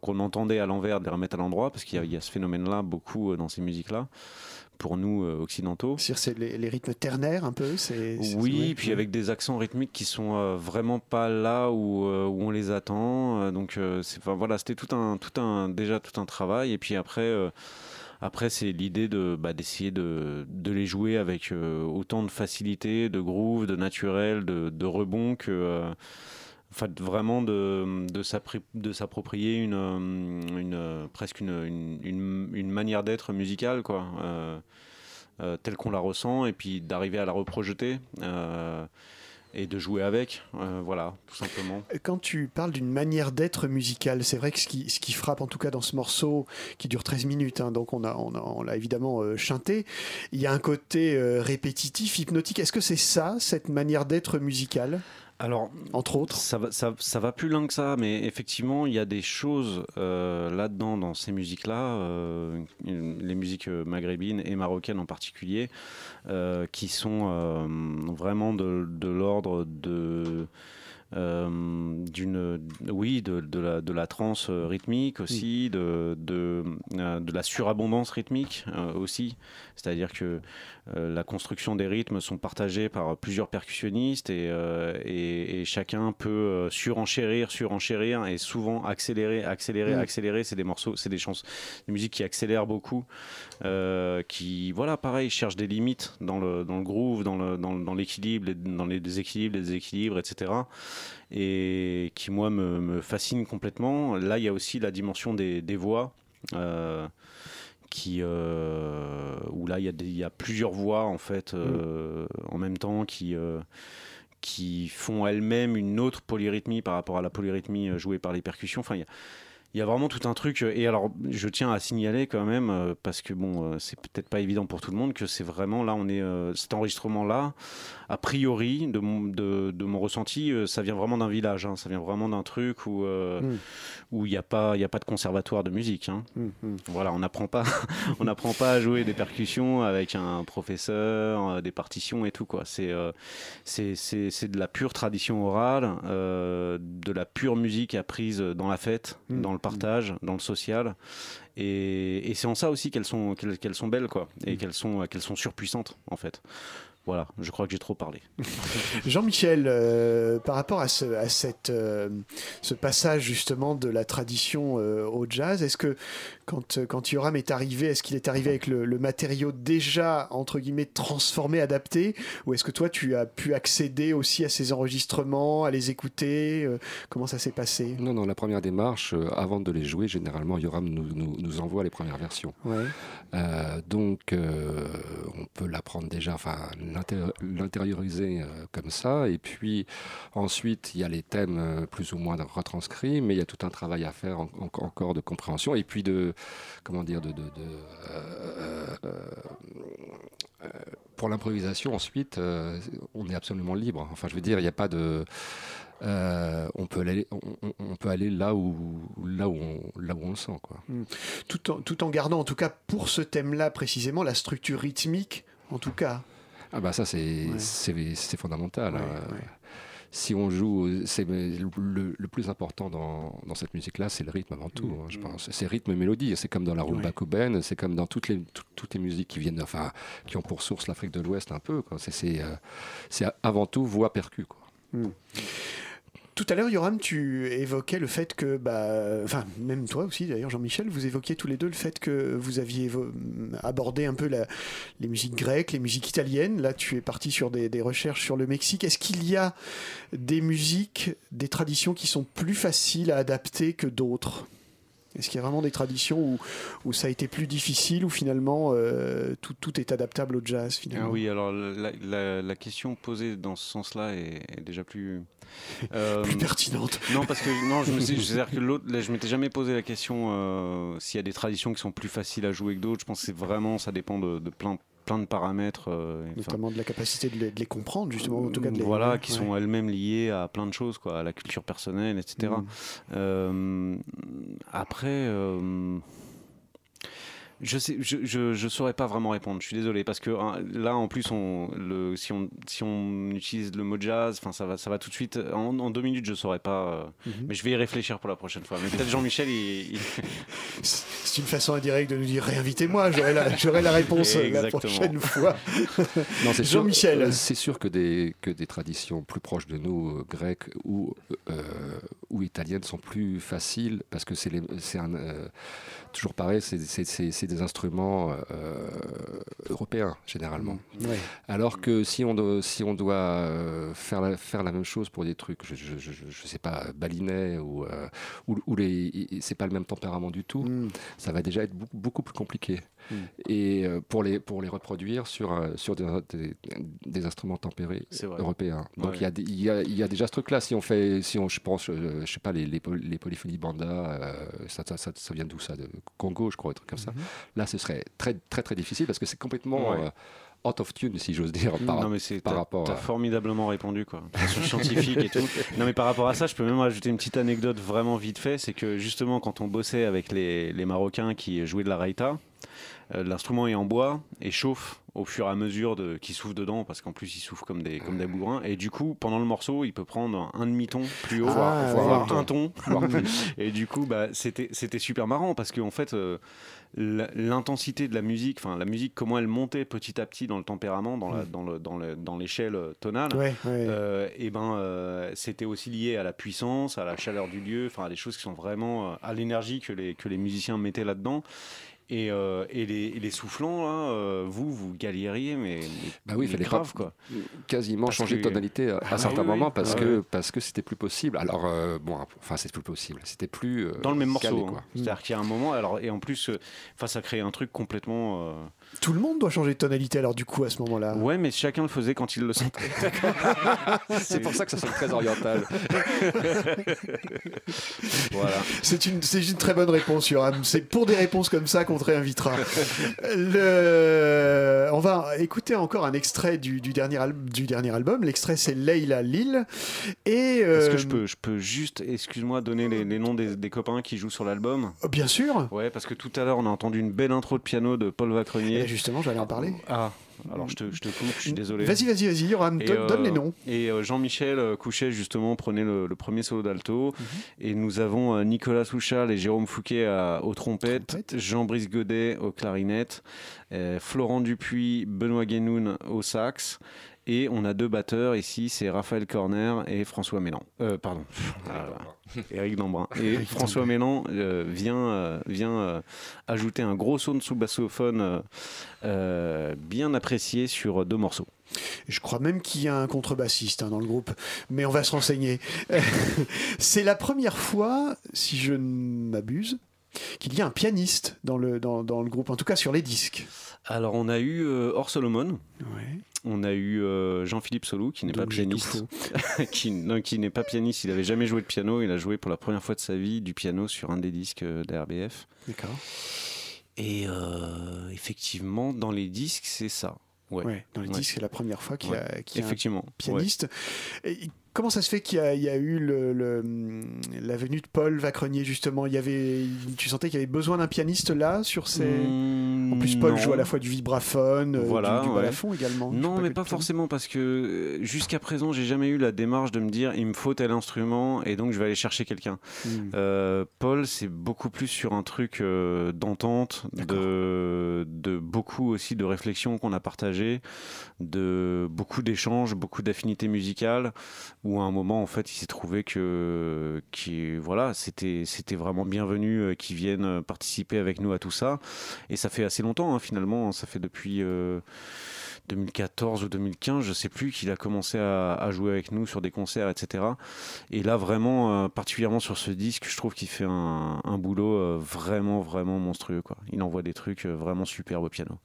qu'on entendait à l'envers, de les remettre à l'endroit, parce qu'il y, a- il y a ce phénomène-là beaucoup dans ces musiques-là, pour nous euh, occidentaux. C'est les, les rythmes ternaires un peu c'est, Oui, puis avec des accents rythmiques qui sont euh, vraiment pas là où, euh, où on les attend. Donc, c'est, enfin, voilà, c'était tout un, tout un, déjà tout un travail. Et puis après, Après, c'est l'idée de bah, d'essayer de, de les jouer avec euh, autant de facilité, de groove, de naturel, de, rebond que. euh, Enfin, vraiment de, de s'approprier une, euh, une, presque une, une, une- manière d'être musicale, quoi, telle qu'on la ressent, et puis d'arriver à la reprojeter et de jouer avec, euh, voilà, tout simplement. Quand tu parles d'une manière d'être musicale, c'est vrai que ce qui, frappe, en tout cas dans ce morceau qui dure 13 minutes, hein, donc on l'a on a, on l'a évidemment euh, chanté, il y a un côté euh, répétitif, hypnotique. Est-ce que c'est ça, cette manière d'être musicale Alors, entre autres ça va, ça, ça va plus loin que ça, mais effectivement, il y a des choses euh, là-dedans, dans ces musiques-là, euh, les musiques euh, maghrébines et marocaines en particulier, euh, qui sont vraiment de, l'ordre de. euh, d'une oui de, de la de la trance rythmique aussi de de, de la surabondance rythmique euh, aussi c'est-à-dire que euh, la construction des rythmes sont partagés par plusieurs percussionnistes et, euh, et, et chacun peut euh, surenchérir, surenchérir et souvent accélérer, accélérer, Mm. accélérer. C'est des morceaux, c'est des chansons, des musiques qui accélèrent beaucoup, euh, qui, voilà, pareil, cherchent des limites dans le, dans le groove, dans l'équilibre, dans les déséquilibres, les déséquilibres, etc. Et qui, moi, me, me fascine complètement. Là, il y a aussi la dimension des, des voix. euh, qui euh, où là il y, a y plusieurs voix en fait euh, en même temps qui euh, qui font elles-mêmes une autre polyrythmie par rapport à la polyrythmie euh, jouée par les percussions. Enfin, il y y a vraiment tout un truc. Et alors, je tiens à signaler quand même, parce que bon, c'est peut-être pas évident pour tout le monde, que c'est vraiment là, on est cet enregistrement-là, a priori, de mon, de, de mon ressenti, euh, ça vient vraiment d'un village. hein. ça vient vraiment d'un truc où euh, Mm. où il n'y a pas il a pas de conservatoire de musique. hein. Mm, Voilà, on n'apprend pas on n'apprend pas à jouer des percussions avec un professeur, euh, des partitions et tout quoi. C'est euh, de la pure tradition orale, euh, de la pure musique apprise dans la fête, dans le partage, dans le social. Et, et c'est en ça aussi qu'elles sont qu'elles sont belles quoi, et qu'elles sont qu'elles sont surpuissantes en fait. Voilà, je crois que j'ai trop parlé. Jean-Michel, euh, par rapport à, euh, ce passage justement de la tradition euh, au jazz, est-ce que quand, euh, quand Yoram est arrivé, est-ce qu'il est arrivé avec le, le matériau déjà, entre guillemets, transformé, adapté Ou est-ce que toi, tu as pu accéder aussi à ces enregistrements, à les écouter euh, Comment ça s'est passé? Non, non, la première démarche, euh, avant de les jouer, généralement, Yoram nous, nous, nous envoie les premières versions. Ouais. Euh, donc, on peut l'apprendre déjà, enfin, l'intér- l'intérioriser comme ça. Et puis, ensuite, il y a les thèmes plus ou moins retranscrits, mais il y a tout un travail à faire en- en- encore de compréhension. Et puis, de, comment dire, de. de, de, euh, euh, euh, pour l'improvisation, ensuite, euh, on est absolument libre. Enfin, je veux dire, il n'y a pas de. euh, on peut aller, on, peut aller là où, là où on, là où on le sent, quoi. Mm. tout en, tout en gardant, en tout cas pour ce thème-là précisément, la structure rythmique, en tout cas. Ah bah ça c'est Ouais. fondamental. Ouais, hein. ouais. Si on joue, c'est le, plus important dans, dans cette musique-là, c'est le rythme avant tout. hein, je pense. C'est rythme et mélodie. C'est comme dans la rumba Ouais. cubaine, c'est comme dans toutes les tout- toutes les musiques qui viennent, enfin, qui ont pour source l'Afrique de l'Ouest un peu. C'est c'est euh, avant tout voix percu. Quoi. Mm. Tout à l'heure, Yoram, tu évoquais le fait que, bah, enfin, même toi aussi, d'ailleurs, Jean-Michel, vous évoquiez tous les deux le fait que vous aviez abordé un peu les musiques grecques, les musiques italiennes. Là, tu es parti sur des, recherches sur le Mexique. Est-ce qu'il y a des musiques, des traditions qui sont plus faciles à adapter que d'autres? Est-ce qu'il y a vraiment des traditions où, ça a été plus difficile, où finalement euh, tout, est adaptable au jazz finalement? Ah oui, alors la, question posée dans ce sens-là est déjà plus euh, Plus pertinente. Non, parce que non, je me suis- c'est-à-dire que l'autre, là, je m'étais jamais posé la question euh, s'il y a des traditions qui sont plus faciles à jouer que d'autres. Je pense que c'est vraiment, ça dépend de, de plein plein de paramètres. euh, Notamment de la capacité de les, de les comprendre, justement, en tout cas de les... voilà, qui ouais. sont elles-mêmes liées à plein de choses, quoi, à la culture personnelle, etc. Mm. Euh, après, euh, je sais, je, je, je saurais pas vraiment répondre. Je suis désolé parce que hein, là, en plus, on, le, si on si on utilise le mot jazz, enfin, ça va, ça va tout de suite. En, en deux minutes, je saurais pas. euh, Mhm. Mais je vais y réfléchir pour la prochaine fois. Mais peut-être Jean-Michel, il, il- C'est une façon indirecte de nous dire réinvitez-moi, j'aurai la, j'aurai la réponse la Exactement. prochaine fois. Non, c'est sûr- Jean-Michel. euh, C'est sûr que des, que des traditions plus proches de nous, euh, grecques ou, euh, ou italiennes, sont plus faciles parce que c'est c'est un, euh, toujours pareil, c'est des instruments euh, européens généralement. Ouais. Alors que si on doit, si on doit euh, faire, la, faire la même chose pour des trucs, je, je, je, je sais pas, balinais ou, euh, ou, ou les, c'est pas le même tempérament du tout, Mm. ça va déjà être beaucoup, beaucoup plus compliqué. Mm. Et euh, pour, les, pour les reproduire sur, euh, sur des, des, des instruments tempérés européens. Donc Ouais. il y, a des- il y, a, y a déjà ce truc-là. Si on fait, si on, je pense, euh, je sais pas, les, les, poly- les polyphonies banda, euh, ça, ça, ça, ça vient d'où ça? De Congo, je crois, un truc comme ça. Là, ce serait très, très, très difficile parce que c'est complètement Ouais. euh, out of tune, si j'ose dire, par, non mais c'est par rapport t'as à. formidablement répondu quoi scientifique et tout non mais par rapport à ça je peux même rajouter une petite anecdote vraiment vite fait c'est que justement quand on bossait avec les, les Marocains qui jouaient de la raïta l'instrument est en bois et chauffe au fur et à mesure de qui souffle dedans parce qu'en plus il souffle comme des comme des bourrins et du coup pendant le morceau il peut prendre un demi ton plus haut Ah, voire ouais. un ton et du coup bah c'était c'était super marrant parce qu'en fait euh, l'intensité de la musique, enfin la musique, comment elle montait petit à petit dans le tempérament, dans la- dans le- dans le- dans l'échelle euh, tonale, Ouais, ouais. euh, et ben euh, c'était aussi lié à la puissance, à la chaleur du lieu, enfin à des choses qui sont vraiment euh, à l'énergie que les que les musiciens mettaient là-dedans. Et, euh, et, les, et les soufflants, là, euh, vous, vous galériez, mais, mais, Bah oui, il fallait grave, pas quoi. quasiment Parce changer de tonalité à, à Ah, certains oui, oui. moments parce que parce que c'était plus possible. Alors euh, bon, enfin c'est plus possible. C'était plus Dans le même calé, morceau. quoi. hein. C'est-à-dire qu'il y a un moment, alors, et en plus, ça crée un truc complètement. Euh, Tout le monde doit changer de tonalité alors du coup à ce moment-là. Ouais, mais chacun le faisait quand il le sentait. C'est pour ça que ça sonne très oriental. voilà. C'est une, c'est une très bonne réponse, Yoram. C'est pour des réponses comme ça qu'on te réinvitera. Le- On va écouter encore un extrait du, du dernier, al- du dernier album. L'extrait, c'est Leila Lille. Et, Est-ce euh, que je peux, je peux juste, excuse-moi, donner les, les noms des, des copains qui jouent sur l'album? Bien sûr. Ouais, parce que tout à l'heure, on a entendu une belle intro de piano de Paul Vacrenier. Et justement, j'allais en parler. Ah, alors je te, je te coupe, je suis désolé. Vas-y, vas-y, vas-y, Yoram, donne, euh, donne les noms. Et euh, Jean-Michel euh, Couchet, justement, prenait le, le premier solo d'alto. Et nous avons euh, Nicolas Souchal et Jérôme Fouquet à- aux trompettes, Trompette. Jean-Brice Godet aux clarinettes, euh, Florent Dupuis, Benoît Guénoun au sax. Et on a deux batteurs ici, c'est Raphaël Corner et François Mélan. Euh, pardon. Ah, Éric Dambrun. Et François Mélan euh, vient, euh, vient ajouter un gros son de sous-bassophone bien apprécié sur deux morceaux. Je crois même qu'il y a un contrebassiste hein, dans le groupe, mais on va se renseigner. c'est la première fois, si je ne m'abuse, qu'il y a un pianiste dans le, dans, dans le groupe, en tout cas sur les disques. Alors on a eu Or Solomon, Ouais. On a eu euh, Jean-Philippe Solou qui n'est pas pianiste, qui, non, qui n'est pas pianiste, il avait jamais joué de piano, il a joué pour la première fois de sa vie du piano sur un des disques euh, d'RBF. D'accord. Et euh, effectivement, dans les disques, c'est ça. Ouais. Ouais, dans les Ouais. disques, c'est la première fois qu'il y a, qu'il y a un pianiste. Et comment ça se fait qu'il y, a- il y a eu le, le- la venue de Paul Vacrenier, justement? Il y avait, Tu sentais qu'il y avait besoin d'un pianiste là sur ces... Mmh, En plus, Paul non. joue à la fois du vibraphone, euh, Voilà, du, du ouais. balafon également. Non, mais pas forcément parce que euh, jusqu'à présent, j'ai jamais eu la démarche de me dire il me faut tel instrument et donc je vais aller chercher quelqu'un. Hmm. Euh, Paul, c'est beaucoup plus sur un truc euh, d'entente, de, de beaucoup aussi de réflexions qu'on a partagées, de beaucoup d'échanges, beaucoup d'affinités musicales, où à un moment, en fait, il s'est trouvé que, qui, voilà, c'était, c'était vraiment bienvenu euh, qu'ils viennent euh, participer avec nous à tout ça. Et ça fait assez longtemps, hein, finalement, ça fait depuis. euh, 2014 ou 2015, je sais plus, qu'il a commencé à, jouer avec nous sur des concerts, etc. Et là, vraiment, euh, particulièrement sur ce disque, je trouve qu'il fait un, boulot euh, vraiment, vraiment monstrueux. Quoi. Il envoie des trucs euh, vraiment superbes au piano.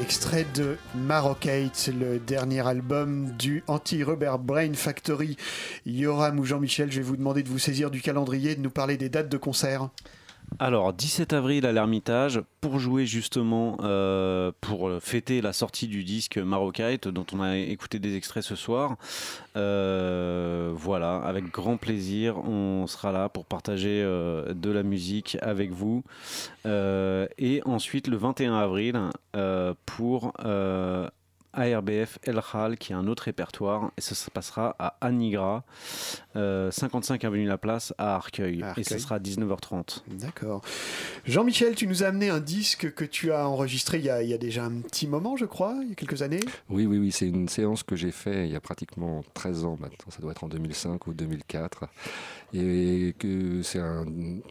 Extrait de Marocate, le dernier album du anti-Rubber Brain Factory. Yoram ou Jean-Michel, je vais vous demander de vous saisir du calendrier et de nous parler des dates de concert. Alors, 17 avril à l'Ermitage, pour jouer justement, euh, pour fêter la sortie du disque Marocite, dont on a écouté des extraits ce soir. Euh, voilà, avec grand plaisir, on sera là pour partager euh, de la musique avec vous. Et ensuite, le 21 avril, pour ARBF El Khal, qui est un autre répertoire, et ça se passera à Anigra, euh, 55 avenue La Place à Arcueil, À et ce sera à 19h30. D'accord. Jean-Michel, tu nous as amené un disque que tu as enregistré il y a, il y a déjà un petit moment, je crois, il y a quelques années. Oui, oui, oui, c'est une séance que j'ai fait il y a pratiquement 13 ans maintenant, ça doit être en 2005 ou 2004. Et que c'est un-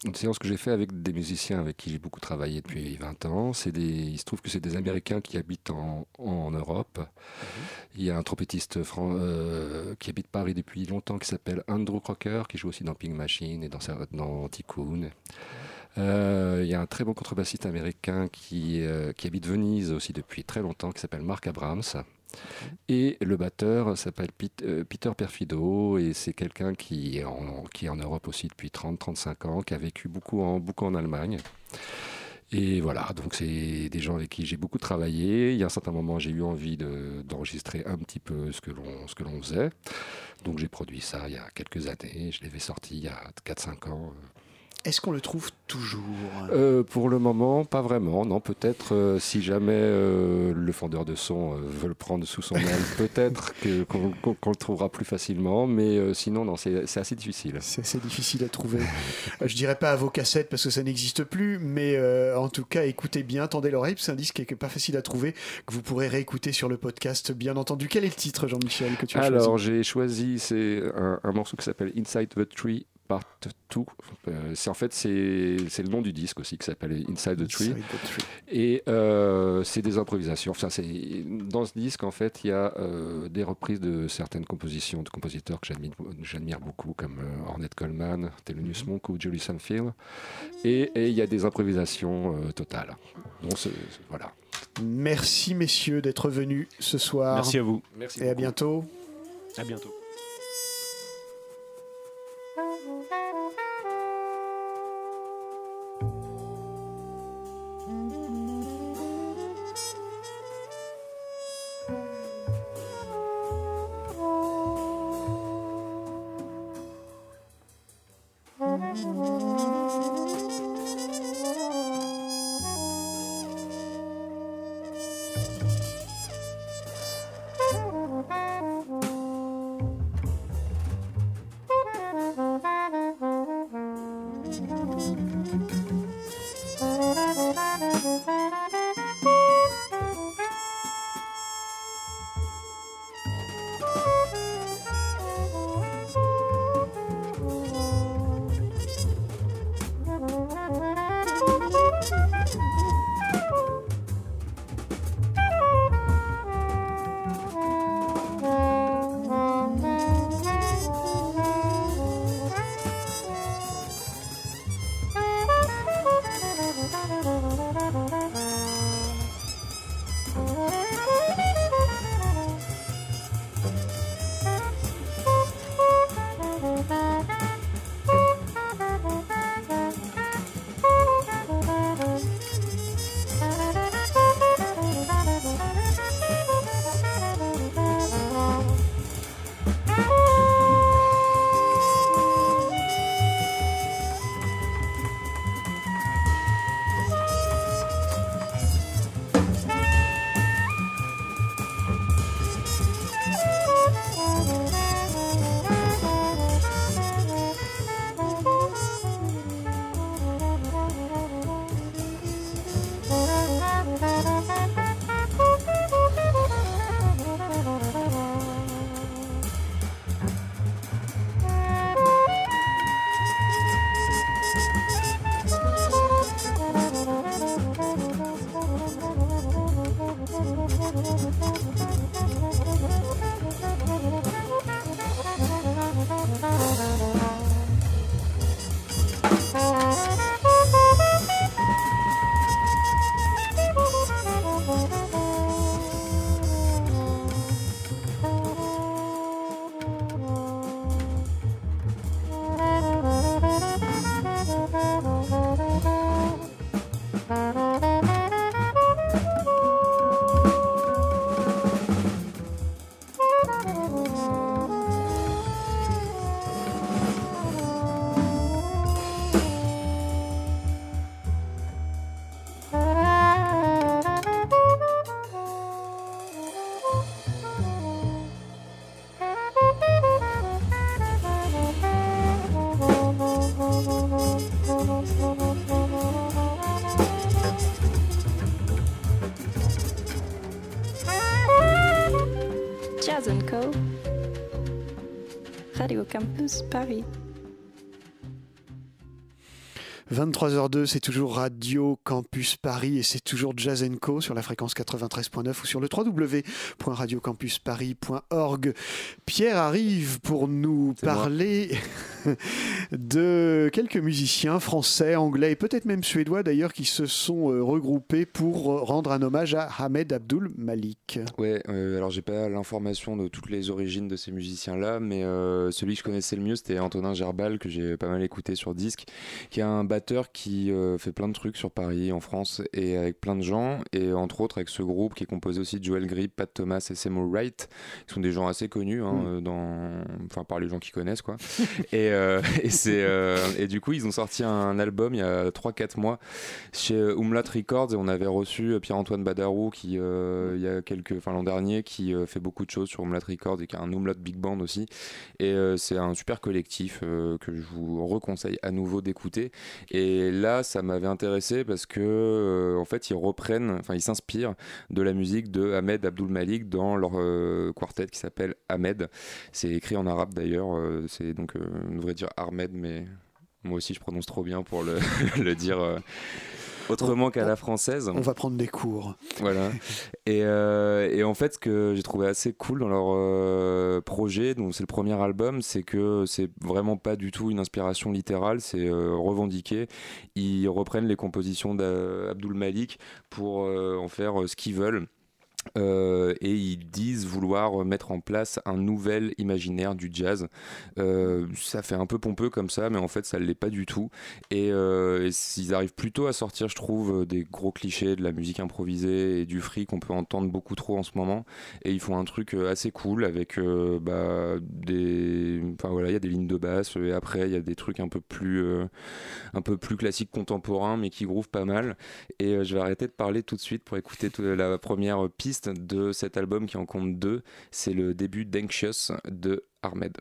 une séance que j'ai fait avec des musiciens avec qui j'ai beaucoup travaillé depuis 20 ans. C'est des, il se trouve que c'est des Américains qui habitent en, en Europe. Il y a un trompettiste fran- euh, qui habite Paris depuis longtemps qui s'appelle Andrew Crocker, qui joue aussi dans Pink Machine et dans, dans Tycoon. Euh, il y a un très bon contrebassiste américain qui, euh, qui habite Venise aussi depuis très longtemps, qui s'appelle Mark Abrams. Et le batteur s'appelle euh, Peter Perfido et c'est quelqu'un qui, est en- Europe aussi depuis 30-35 ans, qui a vécu beaucoup en Allemagne. Et voilà, donc c'est des gens avec qui j'ai beaucoup travaillé. Il y a un certain moment, j'ai eu envie de- d'enregistrer un petit peu ce que l'on ce que l'on faisait. Donc j'ai produit ça il y a quelques années. Je l'avais sorti il y a 4-5 ans. Est-ce qu'on le trouve toujours? Euh, pour le moment, pas vraiment. Non, peut-être euh, si jamais euh, le fondeur de son veut le prendre sous son aile, peut-être qu'on le trouvera plus facilement. Mais sinon, non, c'est assez difficile. C'est assez difficile à trouver. Je dirais pas à vos cassettes parce que ça n'existe plus, mais en tout cas, écoutez bien, tendez l'oreille, c'est un disque qui est pas facile à trouver, que vous pourrez réécouter sur le podcast, bien entendu. Quel est le titre, Jean-Michel, que tu as Alors, choisi? j'ai choisi c'est un, un morceau qui s'appelle Inside the Tree Part 2. Euh, c'est en fait c'est c'est le nom du disque aussi qui s'appelle Inside the Tree. Inside the Tree. Et euh, c'est des improvisations. Enfin, dans ce disque en fait il y a euh, des reprises de certaines compositions de compositeurs que j'admire beaucoup comme euh, Ornette Coleman, Thelonious Monk ou Julie Sanfield. Et il y a des improvisations euh, totales. Donc voilà. Merci, messieurs, d'être venus ce soir. Merci à vous. Merci. Et à bientôt. À bientôt. Paris. 23h02, c'est toujours Radio Campus Paris et c'est toujours Jazz Co sur la fréquence 93.9 ou sur le www.radiocampusparis.org. Pierre arrive pour nous parler de quelques musiciens français, anglais et peut-être même suédois d'ailleurs qui se sont euh, regroupés pour euh, rendre un hommage à Ahmed Abdul Malik. Ouais, euh, alors j'ai pas l'information de toutes les origines de ces musiciens-là, mais euh, celui que je connaissais le mieux c'était Antonin Gerbal que j'ai pas mal écouté sur disque, qui est un batteur qui euh, fait plein de trucs sur Paris, en France et avec plein de gens, et entre autres avec ce groupe qui est composé aussi de Joel Grip, Pat Thomas et Seymour Wright, qui sont des gens assez connus, hein, Mm. euh, dans, enfin par les gens qui connaissent quoi. et, euh, et euh, et du coup ils ont sorti un album il y a 3-4 mois chez Umlaut Records et on avait reçu euh, Pierre-Antoine Badarou qui euh, il y a quelques, enfin l'an dernier qui euh, fait beaucoup de choses sur Umlaut Records et qui a un Umlaut Big Band aussi. Et euh, c'est un super collectif euh, que je vous reconseille à nouveau d'écouter. Et là, ça m'avait intéressé parce que euh, en fait, ils reprennent, enfin, ils s'inspirent de la musique de Ahmed Abdul Malik dans leur euh, quartet qui s'appelle Ahmed. C'est écrit en arabe d'ailleurs. euh, c'est donc, on devrait dire Ahmed, mais moi aussi, je prononce trop bien pour le dire. Autrement qu'à la française. On va prendre des cours. Voilà. Et, euh, et en fait, ce que j'ai trouvé assez cool dans leur euh, projet, donc c'est le premier album, c'est que c'est vraiment pas du tout une inspiration littérale, c'est euh, revendiqué. Ils reprennent les compositions d'Abdul Malik pour en faire ce qu'ils veulent. Euh, et ils disent vouloir mettre en place un nouvel imaginaire du jazz. Euh, ça fait un peu pompeux comme ça, mais en fait ça ne l'est pas du tout. Et, euh, ils arrivent plutôt à sortir, je trouve, des gros clichés de la musique improvisée et du free qu'on peut entendre beaucoup trop en ce moment. Et ils font un truc assez cool avec bah, des, enfin voilà, il y a des lignes de basse et après il y a des trucs un peu plus, un peu plus classiques contemporains, mais qui groovent pas mal. Et je vais arrêter de parler tout de suite pour écouter la première piste de cet album qui en compte deux. C'est le début d'Anxious de Ahmed.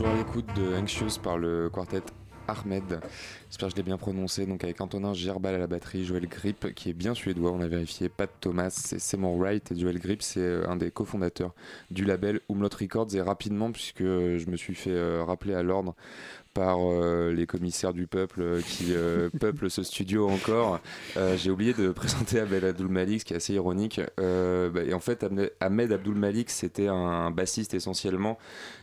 Toujours à l'écoute de Anxious par le quartet Ahmed. J'espère que je l'ai bien prononcé. Donc avec Antonin Gerbal à la batterie, Joël Grip qui est bien suédois, on a wérifié, Pat Thomas, c'est Seymour Wright et Joël Grip, c'est euh, un des cofondateurs du label Umlaut Records. Et rapidement, puisque euh, je me suis fait euh, rappeler à l'ordre par les commissaires du peuple qui peuplent ce studio encore. J'ai oublié de présenter Abel Abdul Malik, ce qui est assez ironique. Bah, et en fait, Ahmed Abdul Malik, c'était un bassiste essentiellement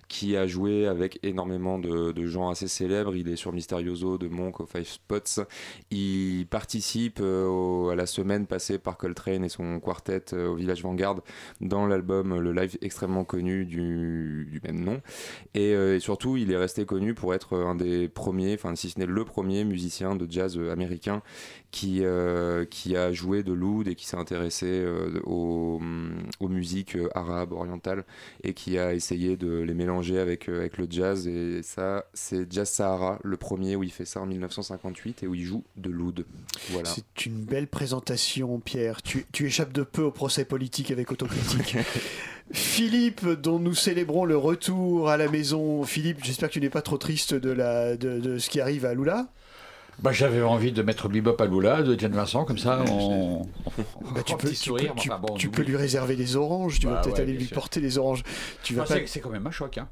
qui a joué avec énormément de, gens assez célèbres. Il est sur Mysterioso, de Monk, au Five Spots. Il participe euh, à la semaine passée par Coltrane et son quartet euh, au Village Vanguard dans l'album, euh, le live extrêmement connu du, même nom. Et, et surtout, il est resté connu pour être un des premiers, enfin si ce n'est le premier musicien de jazz américain qui, euh, qui a joué de l'oud et qui s'est intéressé euh, aux, aux musiques euh, arabes, orientales, et qui a essayé de les mélanger avec, avec le jazz. Et ça, c'est Jazz Sahara, le premier où il fait ça en 1958 et où il joue de l'oud. Voilà. C'est une belle présentation, Pierre. Tu, tu échappes de peu au procès politique avec autocritique. Philippe, dont nous célébrons le retour à la maison. Philippe, j'espère que tu n'es pas trop triste de, la, de, de ce qui arrive à Lula. Bah, J'avais envie de mettre Bebop à Lula de Diane Vincent, comme ça, on. Bah, tu un peux, petit tu sourire, peux- tu- mais enfin, bon, tu on peux oublie. lui réserver des oranges. Tu vas Bah peut-être ouais, aller lui sûr. porter des oranges. Tu vas Enfin, pas... c'est- quand même un choc. Hein.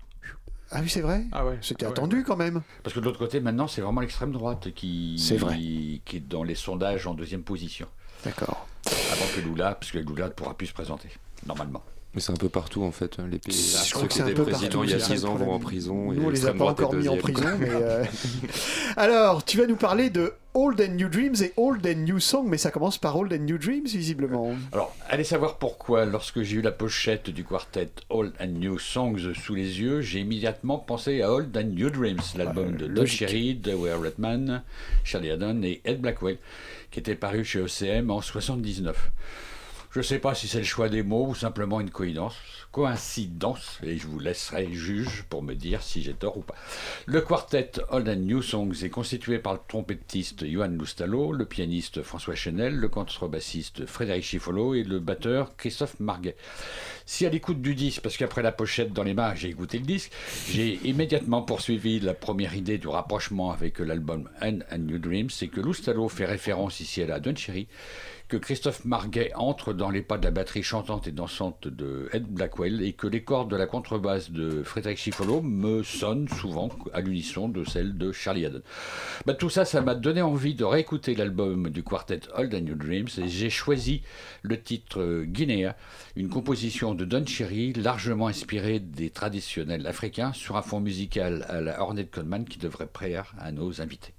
Ah oui, c'est vrai Ah ouais. C'était Ah attendu ouais. quand même. Parce que de l'autre côté, maintenant, c'est vraiment l'extrême droite qui, C'est vrai. qui est dans les sondages en deuxième position. D'accord. Avant que Lula, parce que Lula ne pourra plus se présenter, normalement. Mais c'est un peu partout en fait, les pays. Je crois que c'est un peu partout, il y a c'est ça le 6 ans vont en prison. et Nous, on les a pas encore mis en prison. Mais euh, Alors, tu vas nous parler de Old and New Dreams et Old and New Song, mais ça commence par Old and New Dreams, visiblement. Alors, allez savoir pourquoi, lorsque j'ai eu la pochette du quartet Old and New Songs sous les yeux, j'ai immédiatement pensé à Old and New Dreams, l'album de Don logique. Cherry, Dewey Redman, Charlie Haddon et Ed Blackwell, qui était paru chez ECM en 79. Je ne sais pas si c'est le choix des mots ou simplement une coïncidence, coïncidence, et je vous laisserai juge pour me dire si j'ai tort ou pas. Le quartet Old and New Songs est constitué par le trompettiste Johan Loustalo, le pianiste François Chenel, le contrebassiste Frédéric Chiffolo et le batteur Christophe Marguet. Si à l'écoute du disque, parce qu'après la pochette dans les mains, j'ai écouté le disque, j'ai immédiatement poursuivi la première idée du rapprochement avec l'album And and New Dreams, c'est que Loustalo fait référence ici à la Don que Christophe Marguet entre dans les pas de la batterie chantante et dansante de Ed Blackwell et que les cordes de la contrebasse de Frédéric Chiffolo me sonnent souvent à l'unisson de celles de Charlie Haddon. Bah, tout ça, ça m'a donné envie de réécouter l'album du quartet Old and New Dreams et j'ai choisi le titre euh, Guinea, une composition de Don Cherry largement inspirée des traditionnels africains sur un fond musical à la Ornette Coleman qui devrait plaire à nos invités.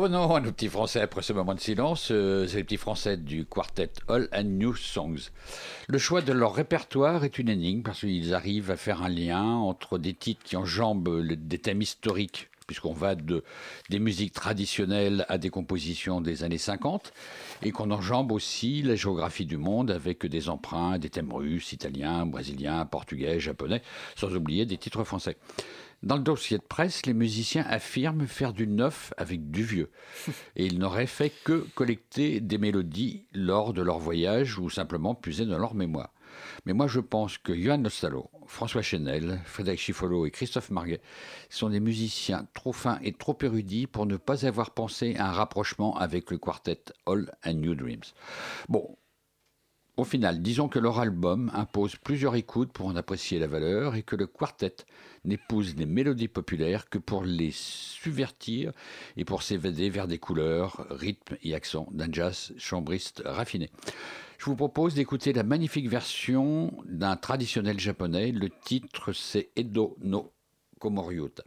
Revenons à nos petits français après ce moment de silence. Euh, C'est les petits français du quartet All and New Songs. Le choix de leur répertoire est une énigme parce qu'ils arrivent à faire un lien entre des titres qui enjambent des thèmes historiques puisqu'on va de, des musiques traditionnelles à des compositions des années 50, et qu'on enjambe aussi la géographie du monde avec des emprunts, des thèmes russes, italiens, brésiliens, portugais, japonais, sans oublier des titres français. Dans le dossier de presse, les musiciens affirment faire du neuf avec du vieux. Et ils n'auraient fait que collecter des mélodies lors de leur voyage ou simplement puiser dans leur mémoire. Mais moi, je pense que Johan Nostalo, François Chenel, Frédéric Chiffolo et Christophe Marguet sont des musiciens trop fins et trop érudits pour ne pas avoir pensé à un rapprochement avec le quartet All and New Dreams. Bon, au final, disons que leur album impose plusieurs écoutes pour en apprécier la valeur et que le quartet n'épouse les mélodies populaires que pour les subvertir et pour s'évader vers des couleurs, rythmes et accents d'un jazz chambriste raffiné. Je vous propose d'écouter la magnifique version d'un traditionnel japonais. Le titre, c'est Edo no Komoryuta.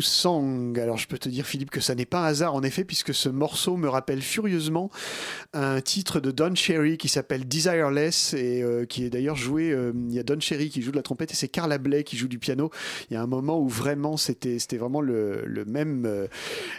New Song. Alors je peux te dire Philippe que ça n'est pas un hasard en effet puisque ce morceau me rappelle furieusement un titre de Don Cherry qui s'appelle Desireless et euh, qui est d'ailleurs joué, euh, il y a Don Cherry qui joue de la trompette et c'est Carla Bley qui joue du piano. Il y a un moment où vraiment c'était c'était vraiment le, le même euh,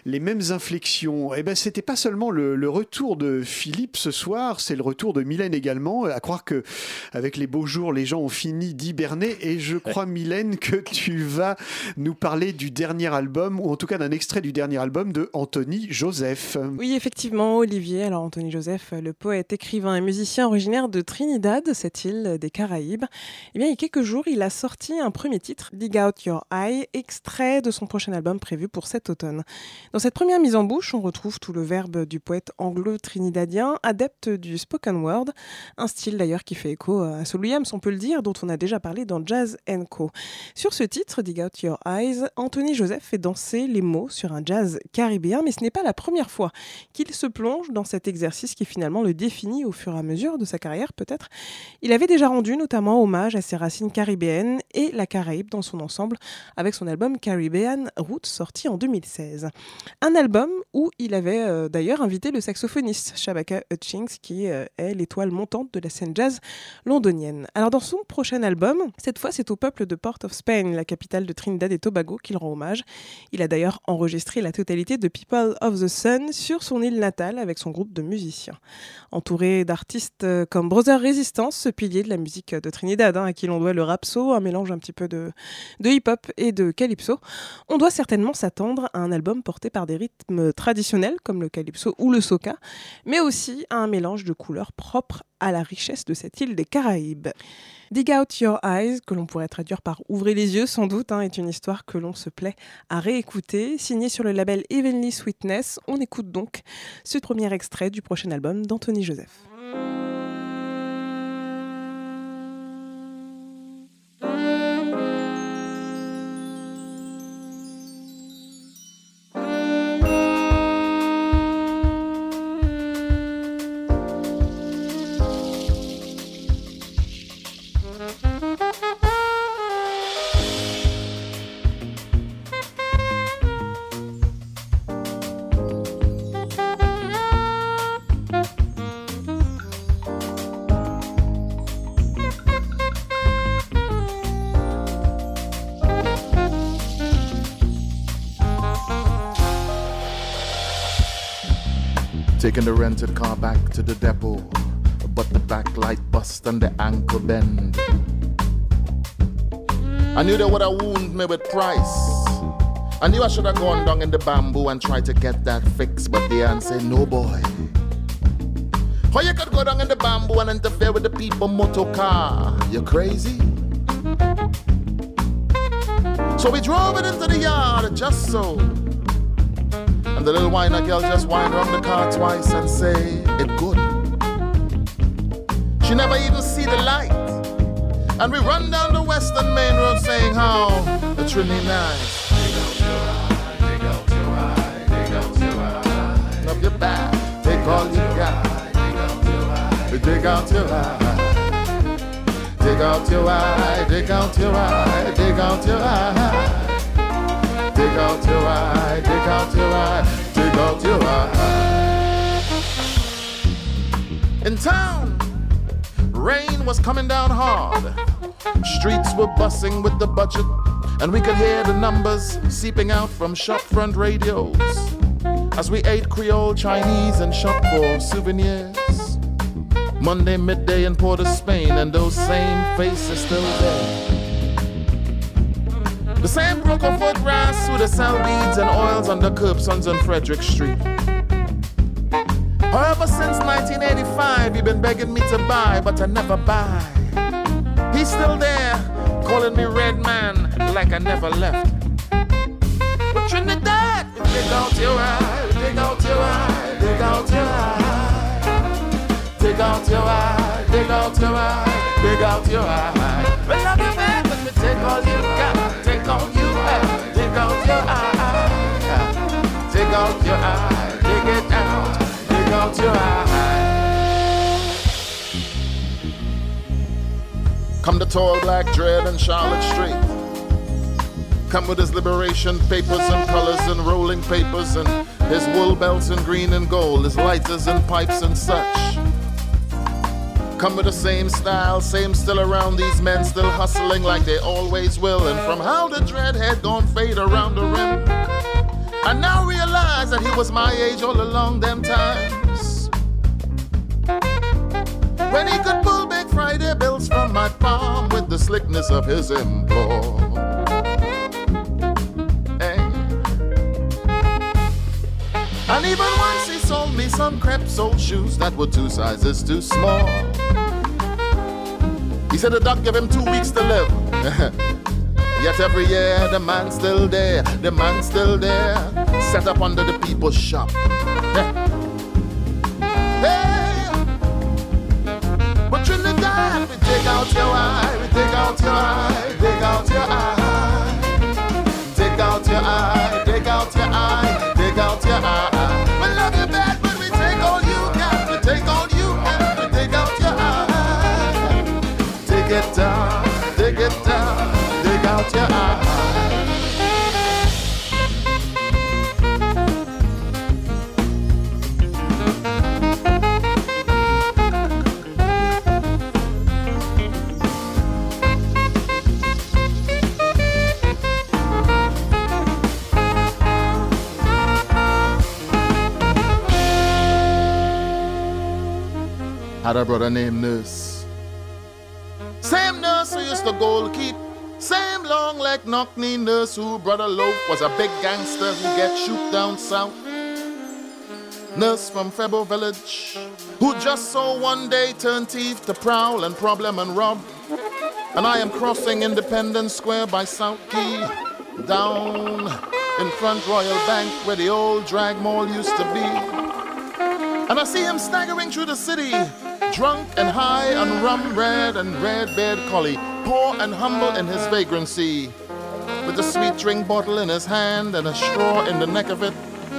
les mêmes inflexions. Et ben c'était pas seulement le, le retour de Philippe ce soir, c'est le retour de Mylène également. À croire que avec les beaux jours les gens ont fini d'hiberner et je crois Mylène que tu vas nous parler du dernier album, ou en tout cas d'un extrait du dernier album de Anthony Joseph. Oui, effectivement, Olivier. Alors, Anthony Joseph, le poète, écrivain et musicien originaire de Trinidad, cette île des Caraïbes, eh bien, il y a quelques jours, il a sorti un premier titre, Dig Out Your Eye, extrait de son prochain album prévu pour cet automne. Dans cette première mise en bouche, on retrouve tout le verbe du poète anglo-trinidadien, adepte du spoken word, un style d'ailleurs qui fait écho à Saul Williams, on peut le dire, dont on a déjà parlé dans Jazz Co. Sur ce titre, Dig Out Your Eyes, Anthony Joseph fait danser les mots sur un jazz caribéen, mais ce n'est pas la première fois qu'il se plonge dans cet exercice qui finalement le définit au fur et à mesure de sa carrière peut-être. Il avait déjà rendu notamment hommage à ses racines caribéennes et la Caraïbe dans son ensemble avec son album Caribbean Roots sorti en 2016. Un album où il avait euh, d'ailleurs invité le saxophoniste Shabaka Hutchings qui euh, est l'étoile montante de la scène jazz londonienne. Alors dans son prochain album, cette fois c'est au peuple de Port of Spain, la capitale de Trinidad et Tobago, qu'il rend hommage. Il a d'ailleurs enregistré la totalité de People of the Sun sur son île natale avec son groupe de musiciens. Entouré d'artistes euh, comme Brother Resistance, ce pilier de la musique de Trinidad, hein, à qui l'on doit le rapso, un mélange un petit peu de, de hip-hop et de calypso, on doit certainement s'attendre à un album porté par des rythmes traditionnels comme le calypso ou le soca, mais aussi à un mélange de couleurs propres à la richesse de cette île des Caraïbes. Dig Out Your Eyes, que l'on pourrait traduire par Ouvrez les yeux sans doute, hein, est une histoire que l'on se plaît à réécouter. Signée sur le label Evenly Sweetness, on écoute donc ce premier extrait du prochain album d'Anthony Joseph. Rented car back to the depot, but the backlight bust and the ankle bend. I knew they would have wounded me with price. I knew I should have gone down in the bamboo and tried to get that fix, but the answer no boy. How you could go down in the bamboo and interfere with the people motor car? You crazy? So we drove it into the yard just so. And the little whiner girl just wind around the car twice and say, it good. She never even see the light. And we run down the western main road saying how the Trinity nice. Dig out your eye, dig out your eye. Up your back, take all you got. Dig out your eye. Dig out your eye, dig out your eye, dig out your eye. Dig out your eye, dig out your eye, dig out your eye. In town, rain was coming down hard. Streets were bussing with the budget, and we could hear the numbers seeping out from shopfront radios as we ate Creole Chinese and shopped for souvenirs. Monday midday in Port of Spain, and those same faces still there. The broken foot grass who they sell beads and oils on the curbs on Frederick Street. However, since 1985, he been begging me to buy, but I never buy. He's still there, calling me red man, like I never left. But Trinidad, dig out your eye, dig out your eye, dig out your eye. Dig out your eye, dig out your eye, dig out your eye. Well, love you back, let me take all you got, take all you out your eye. Out your eye, it out, out your eye. Come to tall black dread and Charlotte Street. Come with his liberation papers and colors and rolling papers and his wool belts in green and gold, his lighters and pipes and such. Come with the same style, same still around these men, still hustling like they always will. And from how the dreadhead gone fade around the rim, I now realize that he was my age all along them times. When he could pull big Friday bills from my palm with the slickness of his employ. Some crepe sole shoes that were two sizes too small. He said the doc gave him two weeks to live. Yet every year the man's still there, the man's still there, set up under the people's shop. Hey, but Trinidad, we take out your eye, we take out your eye, take out your eye, take out your eye, out your eye. Had a brother named Nurse. Same nurse who used to goal keep. Same long leg knock knee nurse who brother Loaf was a big gangster who get shoot down south. Nurse from Febo village who just saw one day turn thief to prowl and problem and rob. And I am crossing Independence Square by South Key down in front Royal Bank where the old drag mall used to be. And I see him staggering through the city, drunk and high on rum, red and red beard collie, poor and humble in his vagrancy, with a sweet drink bottle in his hand and a straw in the neck of it,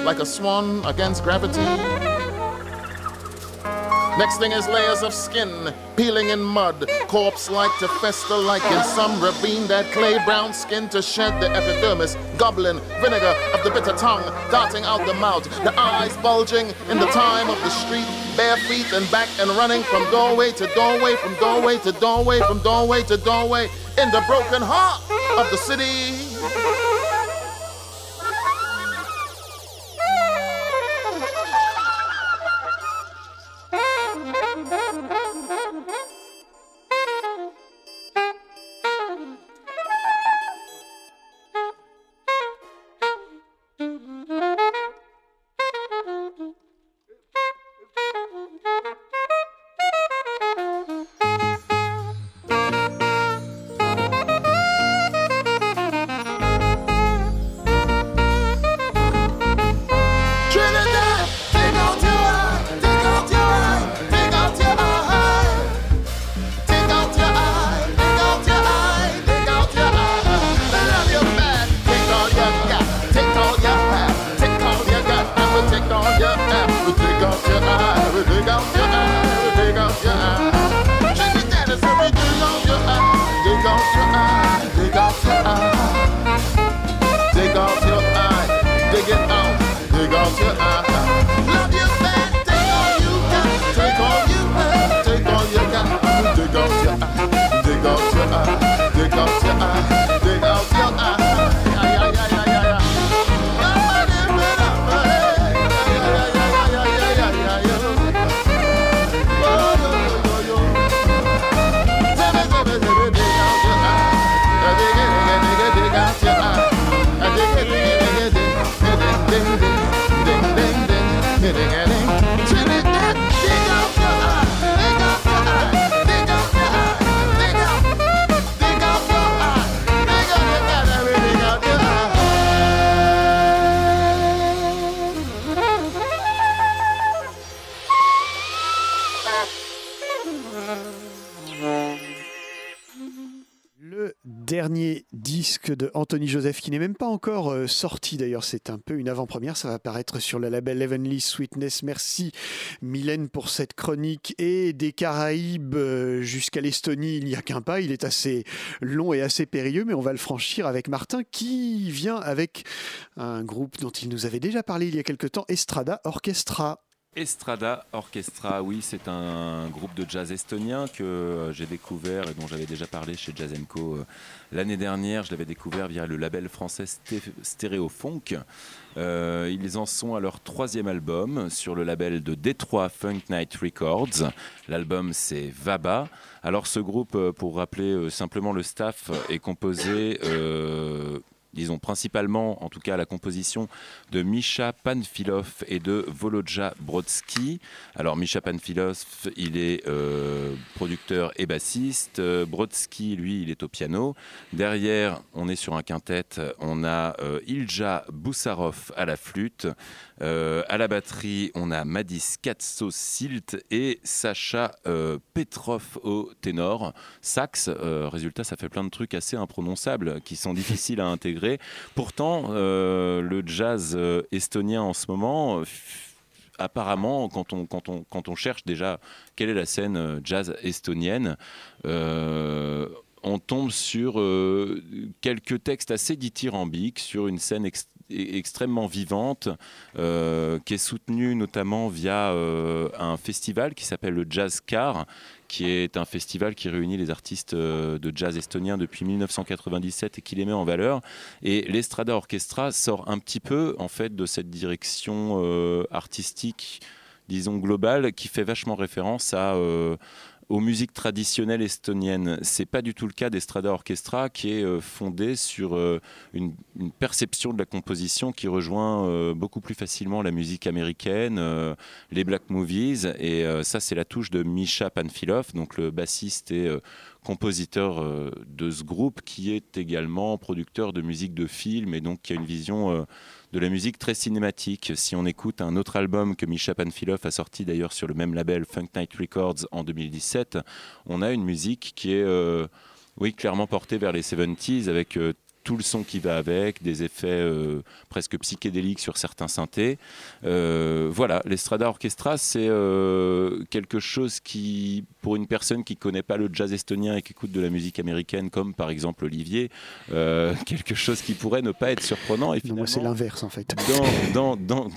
like a swan against gravity. Next thing is layers of skin peeling in mud, corpse like to fester like in some ravine. That clay brown skin to shed the epidermis, goblin vinegar of the bitter tongue darting out the mouth, the eyes bulging in the time of the street, bare feet and back and running from doorway to doorway, from doorway to doorway, from doorway to doorway, in the broken heart of the city. De Anthony Joseph, qui n'est même pas encore euh, sorti d'ailleurs, c'est un peu une avant-première, ça va apparaître sur le label Heavenly Sweetness. Merci Mylène pour cette chronique. Et des Caraïbes euh, jusqu'à l'Estonie, il n'y a qu'un pas, il est assez long et assez périlleux, mais on va le franchir avec Martin qui vient avec un groupe dont il nous avait déjà parlé il y a quelque temps, Estrada Orchestra. Estrada Orchestra, oui, c'est un groupe de jazz estonien que euh, j'ai découvert et dont j'avais déjà parlé chez Jazz Co euh, l'année dernière. Je l'avais découvert via le label français Sté- Stéréo Funk. Euh, ils en sont à leur troisième album sur le label de Detroit Funk Night Records. L'album c'est Vaba. Alors ce groupe, euh, pour rappeler simplement le staff, est composé disons principalement, en tout cas la composition de Misha Panfilov et de Volodja Brodsky. Alors Misha Panfilov, il est euh, producteur et bassiste. Brodsky, lui, il est au piano. Derrière, on est sur un quintet. On a euh, Ilja Boussarov à la flûte. Euh, à la batterie, on a Madis Katsosilt et Sacha euh, Petrov au ténor. Sax, euh, résultat, ça fait plein de trucs assez imprononçables qui sont difficiles à intégrer. Pourtant, euh, le jazz euh, estonien en ce moment, apparemment, quand on, quand, on, quand on cherche déjà quelle est la scène jazz estonienne, on tombe sur quelques textes assez dithyrambiques, sur une scène ex- extrêmement vivante, euh, qui est soutenue notamment via euh, un festival qui s'appelle le Jazz Car, qui est un festival qui réunit les artistes euh, de jazz estoniens depuis 1997 et qui les met en valeur. Et l'Estrada Orchestra sort un petit peu en fait de cette direction artistique, disons globale, qui fait vachement référence à aux musiques traditionnelles estoniennes. C'est pas du tout le cas d'Estrada Orchestra qui est euh, fondé sur euh, une, une perception de la composition qui rejoint euh, beaucoup plus facilement la musique américaine, les black movies. Et ça, c'est la touche de Misha Panfilov, donc le bassiste et compositeur de ce groupe, qui est également producteur de musique de film et donc qui a une vision de la musique très cinématique. Si on écoute un autre album que Misha Panfilov a sorti d'ailleurs sur le même label Funk Night Records en 2017, on a une musique qui est euh, oui, clairement portée vers les 70s avec euh, tout le son qui va avec, des effets euh, presque psychédéliques sur certains synthés. Euh, voilà, l'Estrada Orchestra, c'est euh, quelque chose qui, pour une personne qui connaît pas le jazz estonien et qui écoute de la musique américaine, comme par exemple Olivier, quelque chose qui pourrait ne pas être surprenant. Et Non, moi, c'est finalement, l'inverse en fait. dans, dans, dans,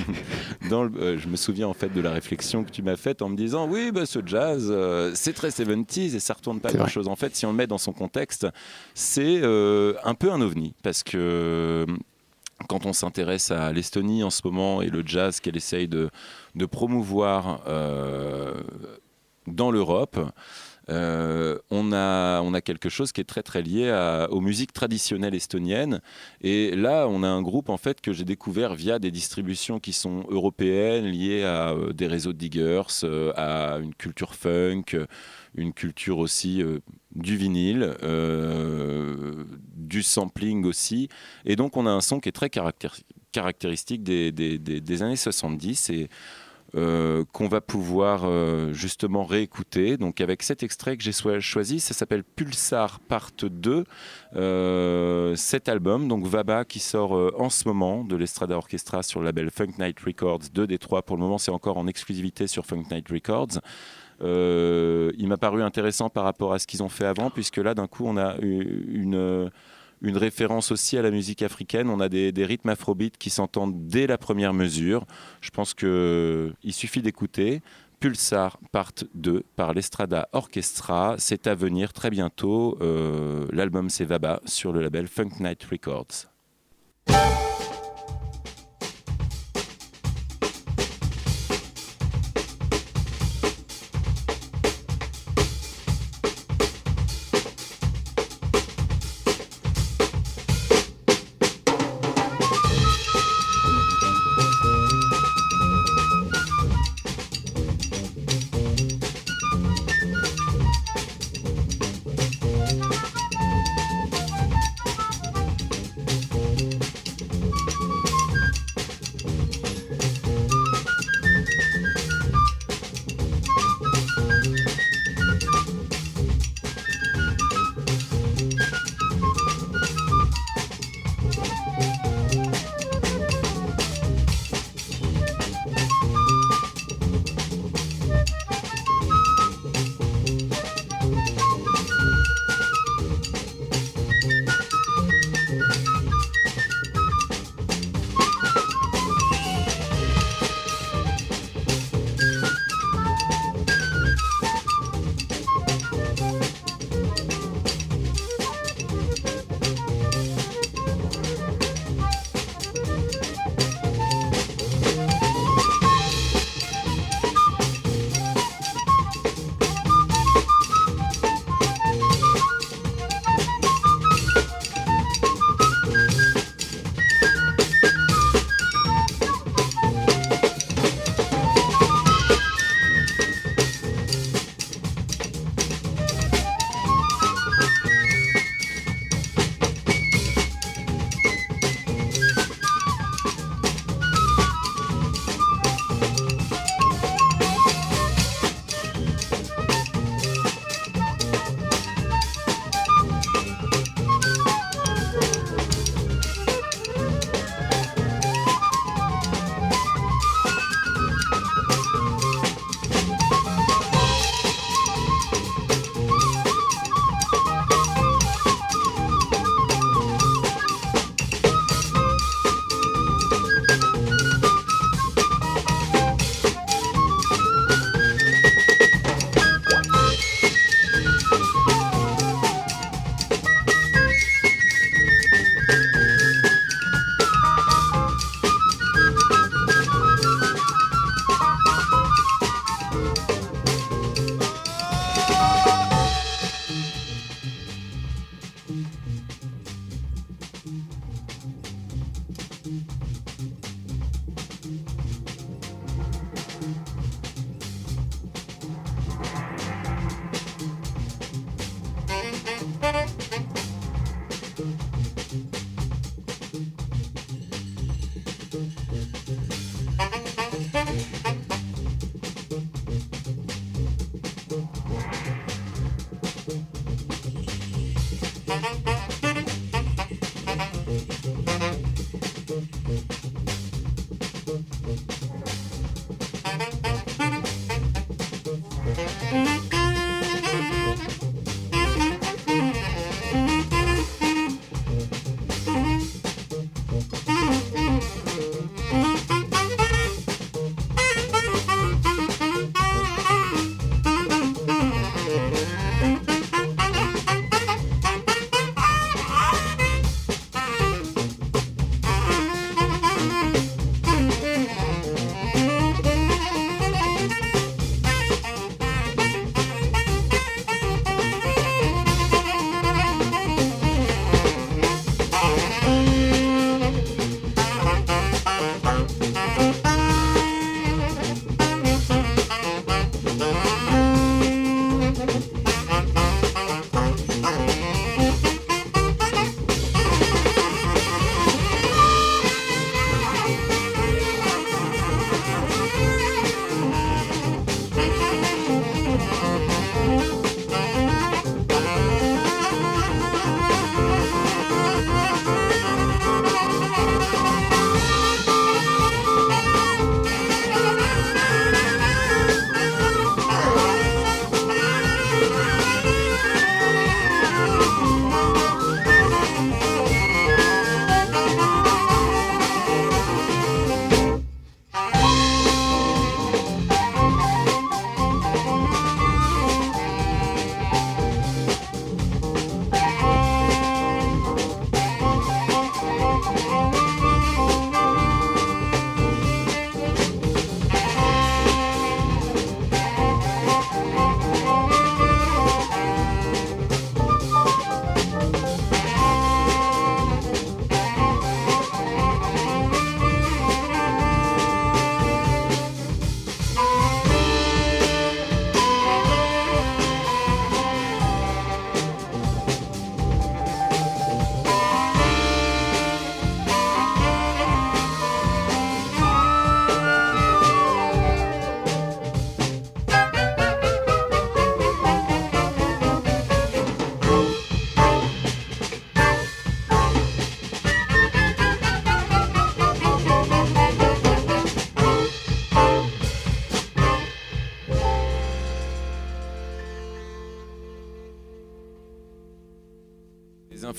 dans le- je me souviens en fait de la réflexion que tu m'as faite en me disant oui bah, ce jazz c'est très 70s et ça retourne pas C'est grand vrai. chose en fait si on le met dans son contexte c'est un peu un ovni parce que euh, quand on s'intéresse à l'Estonie en ce moment et le jazz qu'elle essaye de, promouvoir euh, dans l'Europe, euh, on, a, on a quelque chose qui est très très lié aux musiques traditionnelles estoniennes. Et là, on a un groupe en fait que j'ai découvert via des distributions qui sont européennes, liées à des réseaux de diggers, à une culture funk, une culture aussi euh, du vinyle, euh, du sampling aussi. Et donc, on a un son qui est très caractér- caractéristique des, années 70 et euh, qu'on va pouvoir justement réécouter. Donc avec cet extrait que j'ai choisi, ça s'appelle Pulsar Part 2, euh, cet album, donc Vaba qui sort en ce moment de l'Estrada Orchestra sur le label Funk Night Records 2 des 3. Pour le moment, c'est encore en exclusivité sur Funk Night Records. Euh, il m'a paru intéressant par rapport à ce qu'ils ont fait avant, puisque là, d'un coup, on a une, une référence aussi à la musique africaine. On a des, des rythmes afrobeats qui s'entendent dès la première mesure. Je pense qu'il suffit d'écouter. Pulsar Part 2 par l'Estrada Orchestra. C'est à venir très bientôt. Euh, L'album c'est Vaba sur le label Funk Night Records.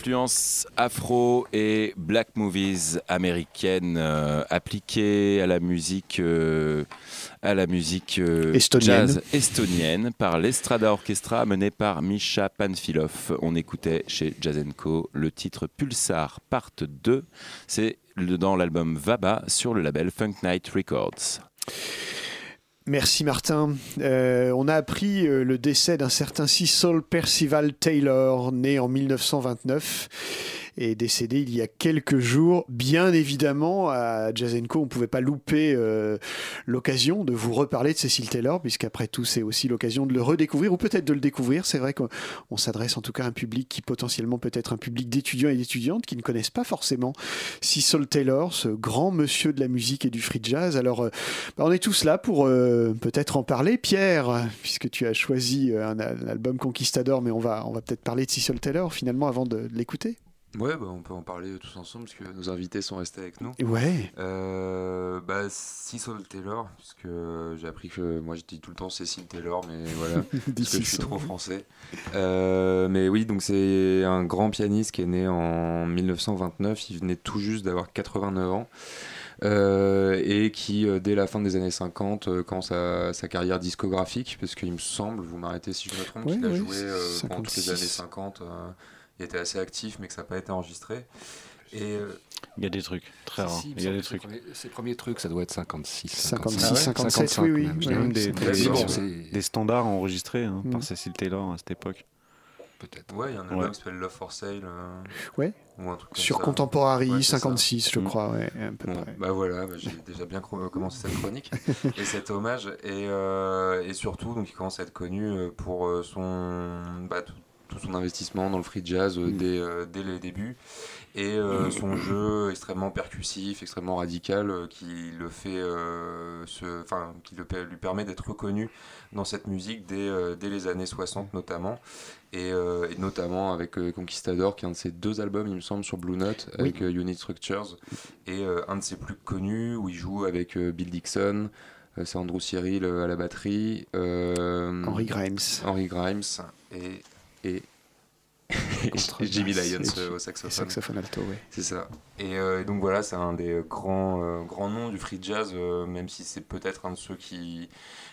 Influences afro et black movies américaines euh, appliquées à la musique, euh, à la musique euh, Estonienne. jazz estonienne par l'Estrada Orchestra mené par Misha Panfilov. On écoutait chez Jazz Co le titre Pulsar Part 2. C'est dans l'album Vaba sur le label Funk Night Records. Merci Martin. Euh, on a appris euh, le décès d'un certain Cecil Percival Taylor, né en 1929 et décédé il y a quelques jours. Bien évidemment, à Jazz Co, on ne pouvait pas louper euh, l'occasion de vous reparler de Cecil Taylor, puisqu'après tout, c'est aussi l'occasion de le redécouvrir, ou peut-être de le découvrir. C'est vrai qu'on on s'adresse en tout cas à un public qui potentiellement peut être un public d'étudiants et d'étudiantes qui ne connaissent pas forcément Cecil Taylor, ce grand monsieur de la musique et du free jazz. Alors, euh, bah, on est tous là pour euh, peut-être en parler. Pierre, puisque tu as choisi un, album Conquistador, mais on va, on va peut-être parler de Cecil Taylor finalement avant de l'écouter. Ouais, bah, on peut en parler tous ensemble parce que nos invités sont restés avec nous. Ouais. Euh, bah, Cecil Taylor, parce que j'ai appris que moi je dis tout le temps Cécile Taylor, mais voilà, parce que je suis trop français. Euh, mais oui, donc c'est un grand pianiste qui est né en 1929. Il venait tout juste d'avoir 89 ans. euh, et qui, euh, dès la fin des années 50, euh, commence sa, sa carrière discographique, parce qu'il me semble, vous m'arrêtez si je me trompe, Oui, qu'il a joué euh, pendant toutes les 56. années 50. Euh, il était assez actif, mais que ça n'a pas été enregistré. Et euh, Il y a des trucs très Si, rares. si, Il y a des ses premiers- Ses premiers trucs, ça doit être 56. 56, Ah ouais 57, oui, oui. même des, standards enregistrés hein, Mm. par Cécile Taylor à cette époque. Peut-être. ouais, il y a un album Ouais. qui s'appelle Love for Sale. euh, Ouais. ou un truc comme Sur ça. Contemporary, Ouais, c'est ça. 56, je Mm. crois. Ouais, à peu Bon, près. bah voilà, bah j'ai déjà bien cro- commencé cette chronique et cet hommage. Et, euh, et surtout, donc, il commence à être connu euh, pour euh, son, bah, tout, tout son investissement dans le free jazz euh, Mm. dès, euh, dès les débuts. Et euh, son jeu extrêmement percussif, extrêmement radical, qui le fait, se- qui le, lui permet d'être reconnu dans cette musique dès, dès les années 60 notamment. Et, euh, et notamment avec euh, Conquistador, qui est un de ses deux albums, il me semble, sur Blue Note, avec euh, Unit Structures, et un de ses plus connus, où il joue avec Bill Dixon, c'est Andrew Cyril à la batterie, Henry Grimes. Henry Grimes, et, et, Jimmy Lyons euh, au saxophone. Saxophone alto, ouais. C'est ça. Et, euh, donc voilà, c'est un des grands, euh, grands noms du free jazz, euh, même si c'est peut-être un de ceux qui,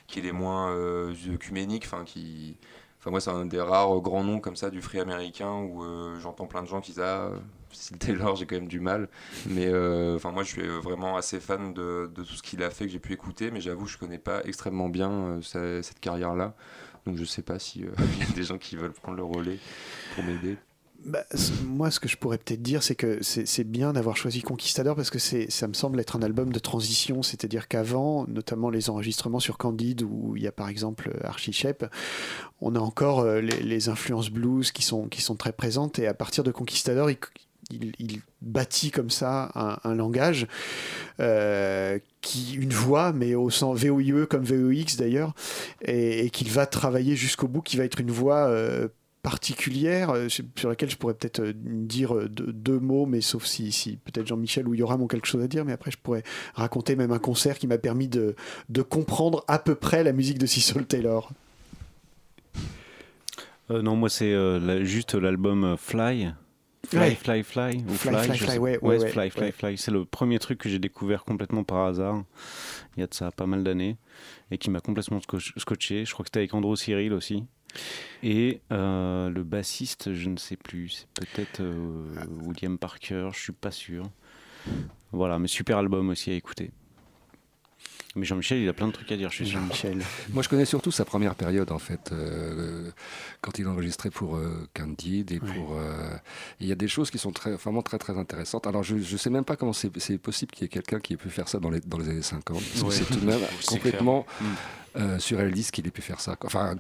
qui est les moins œcuméniques, enfin qui... Enfin moi c'est un des rares grands noms comme ça du free américain où j'entends plein de gens qui disent ah Steve Taylor j'ai quand même du mal mais enfin moi je suis vraiment assez fan de, de tout ce qu'il a fait que j'ai pu écouter mais j'avoue je connais pas extrêmement bien cette carrière là donc je sais pas si euh, il y a des gens qui veulent prendre le relais pour m'aider Bah, moi, ce que je pourrais peut-être dire, c'est que c'est bien d'avoir choisi Conquistador parce que ça me semble être un album de transition. C'est-à-dire qu'avant, notamment les enregistrements sur Candide, où il y a par exemple Archie Shepp, on a encore euh, les, les influences blues qui sont, qui sont très présentes. Et à partir de Conquistador, il, il- bâtit comme ça un, langage, euh, qui, une voix, mais au sens VOIE comme VOX d'ailleurs, et, qu'il va travailler jusqu'au bout, qui va être une voix euh, particulière euh, sur laquelle je pourrais peut-être dire deux, mots, mais sauf si, peut-être Jean-Michel ou Yoram ont quelque chose à dire, mais après je pourrais raconter même un concert qui m'a permis de, comprendre à peu près la musique de Cecil Taylor. Non, moi c'est juste l'album Fly. Fly. Fly, Fly, ou Fly, Fly, Fly, ouais, ouais, ouais, Fly, Fly. Fly. C'est le premier truc que j'ai découvert complètement par hasard, il y a de ça pas mal d'années, et qui m'a complètement sco- scotché. Je crois que c'était avec Andrew Cyril aussi. Et euh, le bassiste, je ne sais plus, c'est peut-être euh, William Parker, je suis pas sûr. Voilà, mais super album aussi à écouter. Mais Jean-Michel, il a plein de trucs à dire, je suis sûr. Jean-Michel. Moi, je connais surtout sa première période, en fait, euh, quand il enregistrait pour euh, Candide et pour. euh, Il y a des choses qui sont très, vraiment très, très intéressantes. Alors, je ne sais même pas comment c'est c'est possible qu'il y ait quelqu'un qui ait pu faire ça dans les, dans les années 50. Parce que Ouais. c'est tout de même C'est complètement clair. euh, surréaliste qu'il ait pu faire ça. Enfin,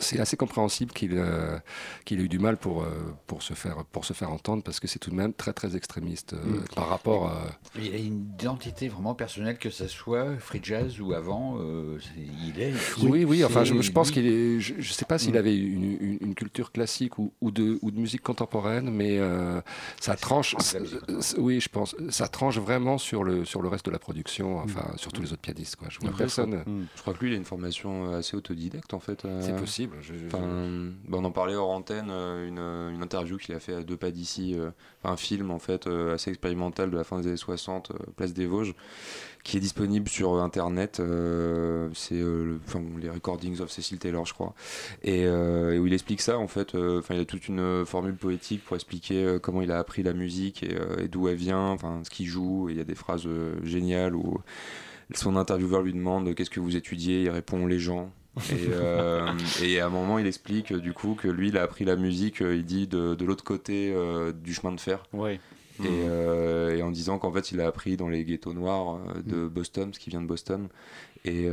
c'est assez compréhensible qu'il euh, qu'il ait eu du mal pour, euh, pour, se faire, pour se faire entendre parce que c'est tout de même très, très extrémiste euh, Mm. par rapport à. Il a une identité vraiment personnelle, que ça soit free jazz ou avant. euh, il est. Oui, oui, enfin, je, pense qu'il est. Je ne sais pas s'il Mm. avait une, une- une culture classique ou, ou de, ou de musique contemporaine, mais euh, ça tranche. Euh, oui, je pense. Ça tranche vraiment sur le, sur le reste de la production, enfin, sur tous les autres pianistes. Quoi. Je vois personne. Je crois, je crois que lui, il a une formation assez autodidacte en fait. euh, C'est possible. Possible. Je- je- Enfin, bah, on en parlait hors antenne, euh, une, euh, une interview qu'il a fait à deux pas d'ici, euh, un film en fait euh, assez expérimental de la fin des années 60, euh, Place des Vosges, qui est disponible sur internet. c'est le- les recordings of Cecil Taylor, je crois, et, et où il explique ça en fait. Enfin, il a toute une formule poétique pour expliquer comment il a appris la musique et, et d'où elle vient, enfin ce qu'il joue. Et il y a des phrases géniales où son intervieweur lui demande qu'est-ce que vous étudiez, il répond les gens. Et, euh, et à un moment, il explique du coup que lui, il a appris la musique, euh, il dit, de, de l'autre côté euh, du chemin de fer. Ouais. Et, euh, et en disant qu'en fait, il a appris dans les ghettos noirs de Boston, parce qu'il vient de Boston. Et,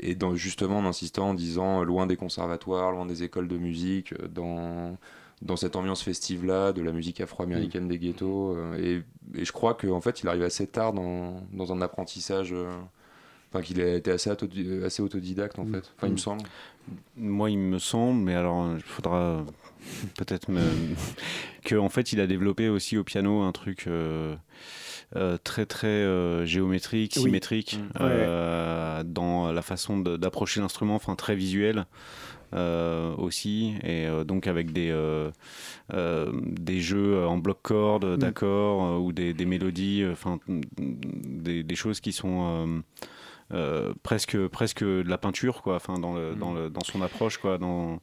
et dans, justement en insistant, en disant loin des conservatoires, loin des écoles de musique, dans, dans cette ambiance festive-là, de la musique afro-américaine des ghettos. et, et je crois qu'en fait, il arrive assez tard dans, dans un apprentissage. Euh, Enfin, qu'il a été assez, autodi- assez autodidacte en fait. Enfin, il me semble. Moi, il me semble, mais alors il faudra peut-être me... que en fait, il a développé aussi au piano un truc euh, euh, très très euh, géométrique, Oui. symétrique Mm. euh, dans la façon d'approcher l'instrument, enfin très visuel. euh, aussi et euh, donc avec des euh, euh, des jeux en bloc cordes d'accords euh, ou des, des mélodies euh, enfin des, des choses qui sont euh, euh, presque presque de la peinture quoi enfin dans le, dans le dans son approche quoi dans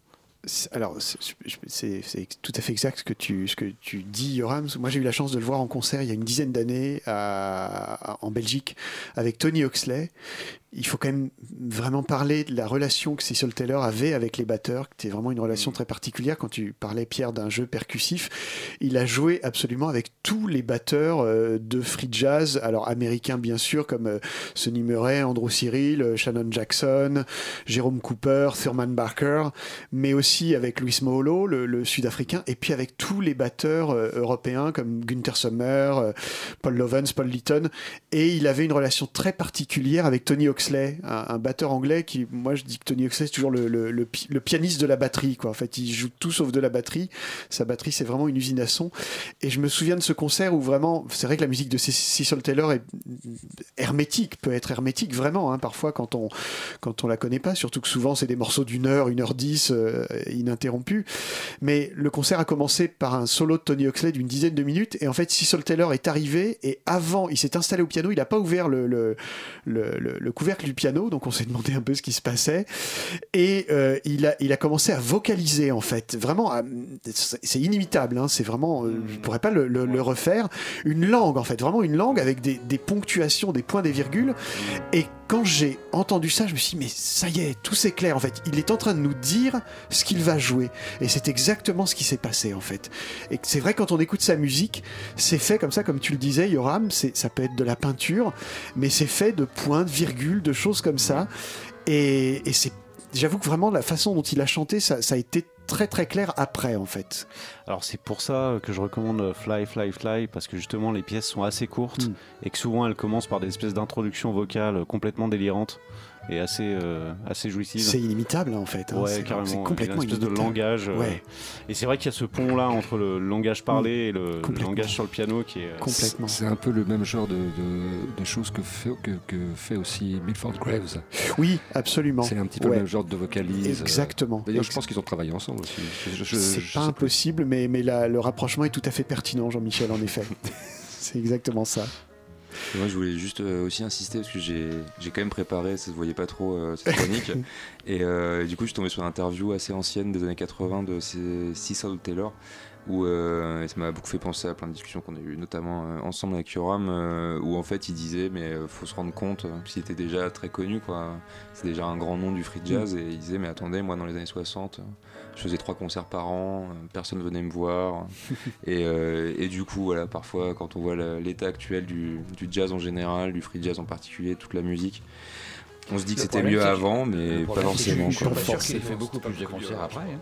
Alors, c'est- tout à fait exact ce que tu, ce que tu dis, Yoram. Moi, j'ai eu la chance de le voir en concert il y a une dizaine d'années en Belgique avec Tony Oxley. Il faut quand même vraiment parler de la relation que Cecil Taylor avait avec les batteurs, qui était vraiment une relation très particulière. Quand tu parlais, Pierre, d'un jeu percussif, il a joué absolument avec tous les batteurs euh, de free jazz, alors américains bien sûr, comme euh, Sonny Murray, Andrew Cyril, euh, Shannon Jackson, Jérôme Cooper, Thurman Barker, mais aussi avec Louis Moholo, le, le sud-africain, et puis avec tous les batteurs européens comme Gunther Sommer, Paul Lovens, Paul Litton, et il avait une relation très particulière avec Tony Un, batteur anglais qui, moi je dis que Tony Oxley c'est toujours le, le- le pi- le pianiste de la batterie, quoi. En fait, il joue tout sauf de la batterie. Sa batterie, c'est vraiment une usine à son. Et je me souviens de ce concert où vraiment, c'est vrai que la musique de Cec- Cecil Taylor est hermétique, peut être hermétique vraiment, hein, parfois quand on, quand on la connaît pas, surtout que souvent c'est des morceaux d'une heure, une heure dix, euh, ininterrompus. Mais le concert a commencé par un solo de Tony Oxley d'une dizaine de minutes, et en fait Cecil Taylor est arrivé, et avant, il s'est installé au piano, il n'a pas ouvert le- le couvercle du piano, donc on s'est demandé un peu ce qui se passait, et euh, il, a, il a commencé à vocaliser en fait, vraiment, c'est inimitable, hein, c'est vraiment, euh, je pourrais pas le, le- le refaire, une langue en fait, vraiment une langue avec des, des ponctuations, des points, des virgules, et quand j'ai entendu ça, je me suis dit, mais ça y est, tout s'éclaire en fait, il est en train de nous dire ce qu'il va jouer, et c'est exactement ce qui s'est passé en fait, et c'est vrai quand on écoute sa musique, c'est fait comme ça, comme tu le disais, Yoram, c'est- ça peut être de la peinture, mais c'est fait de points, de virgules, de choses comme ça. Et, et c'est, j'avoue que vraiment la façon dont il a chanté, ça a été très très clair après en fait. Alors c'est pour ça que je recommande Fly, Fly, Fly, parce que justement les pièces sont assez courtes Mm. et que souvent elles commencent par des espèces d'introductions vocales complètement délirantes et assez, euh, assez jouissives. C'est inimitable en fait. hein. Ouais, C'est- complètement une espèce de langage. euh, Ouais. Et c'est vrai qu'il y a ce pont-là entre le langage parlé et le, langage sur le piano qui est. euh, Complètement. C'est un peu le même genre de, de- de choses que fait, que, que fait aussi Milford Graves. Oui, absolument. C'est un petit peu Ouais. le même genre de vocalise. Exactement. D'ailleurs, je pense qu'ils ont travaillé ensemble aussi. C'est pas impossible, mais, mais la- le rapprochement est tout à fait pertinent, Jean-Michel, en effet. c'est exactement ça. Et Moi, je voulais juste euh, aussi insister parce que j'ai j'ai quand même préparé, ça se voyait pas trop euh, cette chronique. et euh, du coup, je suis tombé sur une interview assez ancienne des années 80 de C- Cecil Taylor. Où, euh, ça m'a beaucoup fait penser à plein de discussions qu'on a eues, notamment euh, ensemble avec Yoram, euh, où en fait il disait, mais faut se rendre compte, s'il était déjà très connu, quoi. C'est déjà un grand nom du free jazz, et il disait, mais attendez, moi dans les années 60, euh, je faisais trois concerts par an, euh, personne venait me voir. et, euh, et du coup, voilà, parfois, quand on voit l'état actuel du, du jazz en général, du free jazz en particulier, toute la musique, on se dit que c'était mieux avant, mais pas forcément. Je suis quoi. pas sûr qu'il ait fait beaucoup plus de concerts après. hein.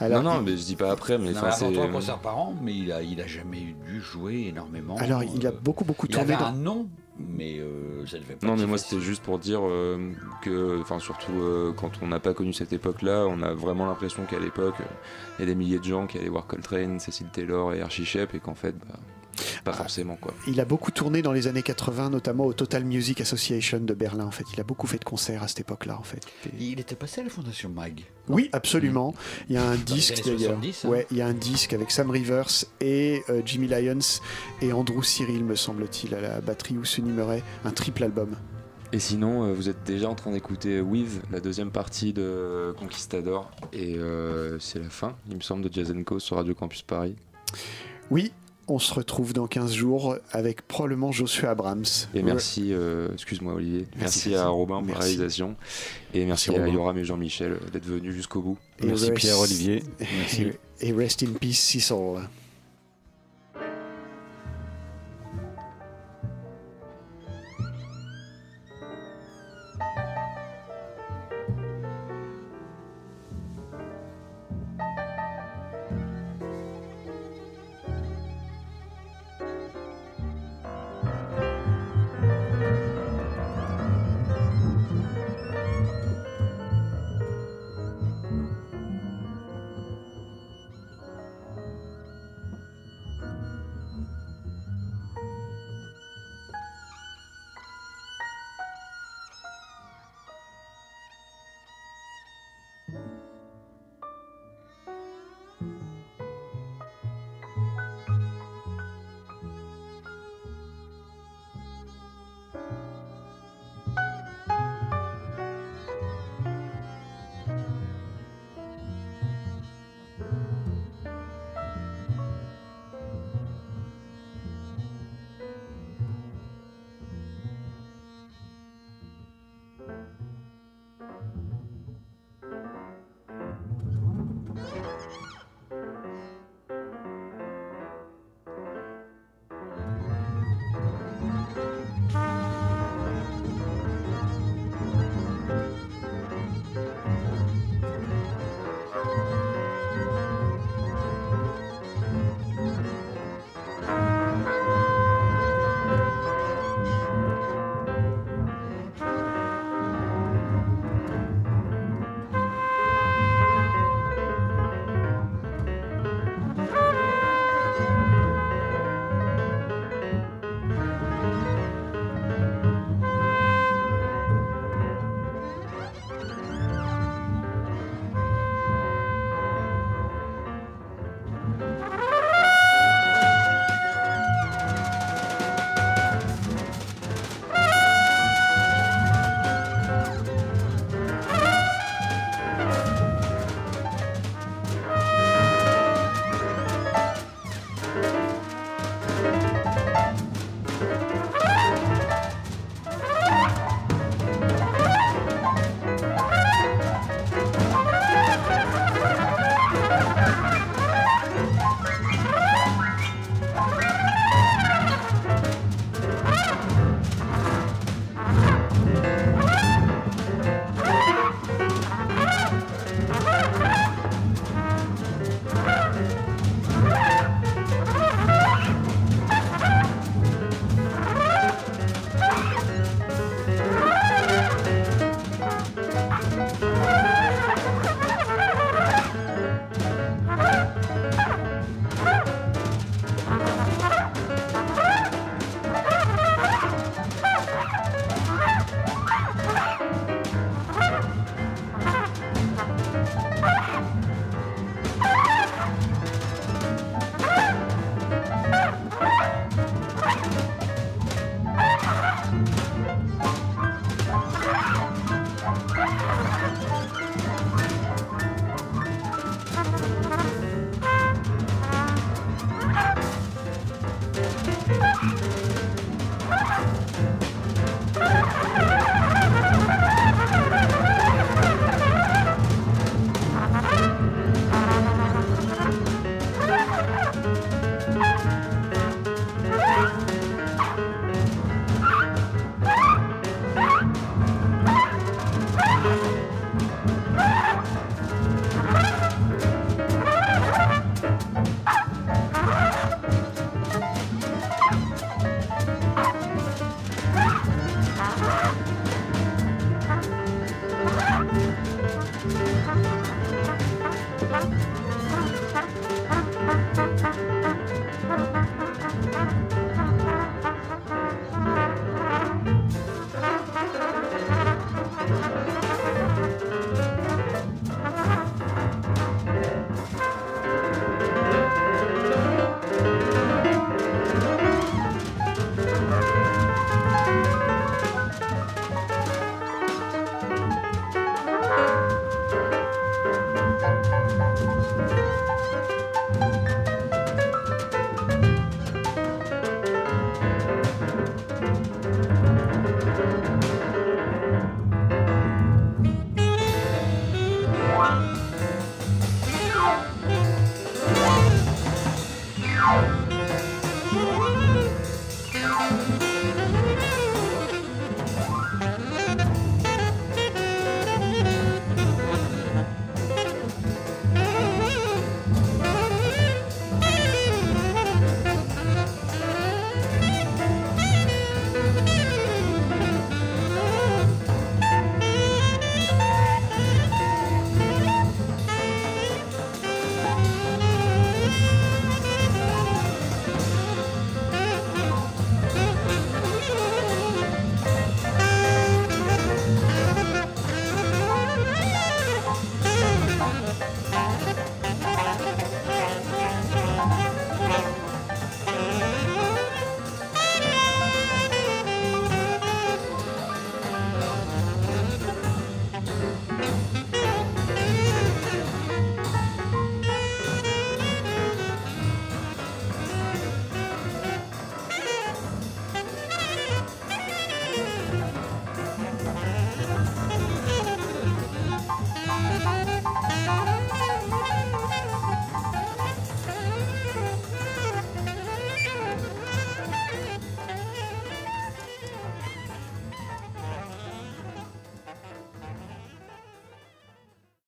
Alors, non, non, il- mais je dis pas après, mais Non, enfin, c'est. trois concerts par an, mais il a, il a jamais dû jouer énormément. Alors, il a euh, beaucoup, beaucoup il tourné avait dans- un nom, mais euh, ça devait pas Non, mais moi c'était juste pour dire euh, que, enfin surtout euh, quand on n'a pas connu cette époque-là, on a vraiment l'impression qu'à l'époque, il y a des milliers de gens qui allaient voir Coltrane, Cecil Taylor et Archie Shepp et qu'en fait, bah, pas forcément quoi. Il a beaucoup tourné dans les années 80, notamment au Total Music Association de Berlin. En fait, il a beaucoup fait de concerts à cette époque-là. En fait. Il était passé à la Fondation Mag. Oui, absolument. Il y a un disque d'ailleurs. 70, hein. Ouais, il y a un disque avec Sam Rivers et euh, Jimmy Lyons et Andrew Cyril, me semble-t-il, à la batterie ou Sonny Murray. Un triple album. Et sinon, euh, vous êtes déjà en train d'écouter With, la deuxième partie de Conquistador, et euh, c'est la fin, il me semble, de Jazz Co sur Radio Campus Paris. Oui, on se retrouve dans 15 jours avec probablement Joshua Abrams. Et merci, euh, excuse-moi Olivier, merci, Merci, à. Robin pour la réalisation, et merci, Merci, à. Yoram et Jean-Michel d'être venus jusqu'au bout. Et Merci Pierre-Olivier. Et, et rest in peace, Cecil.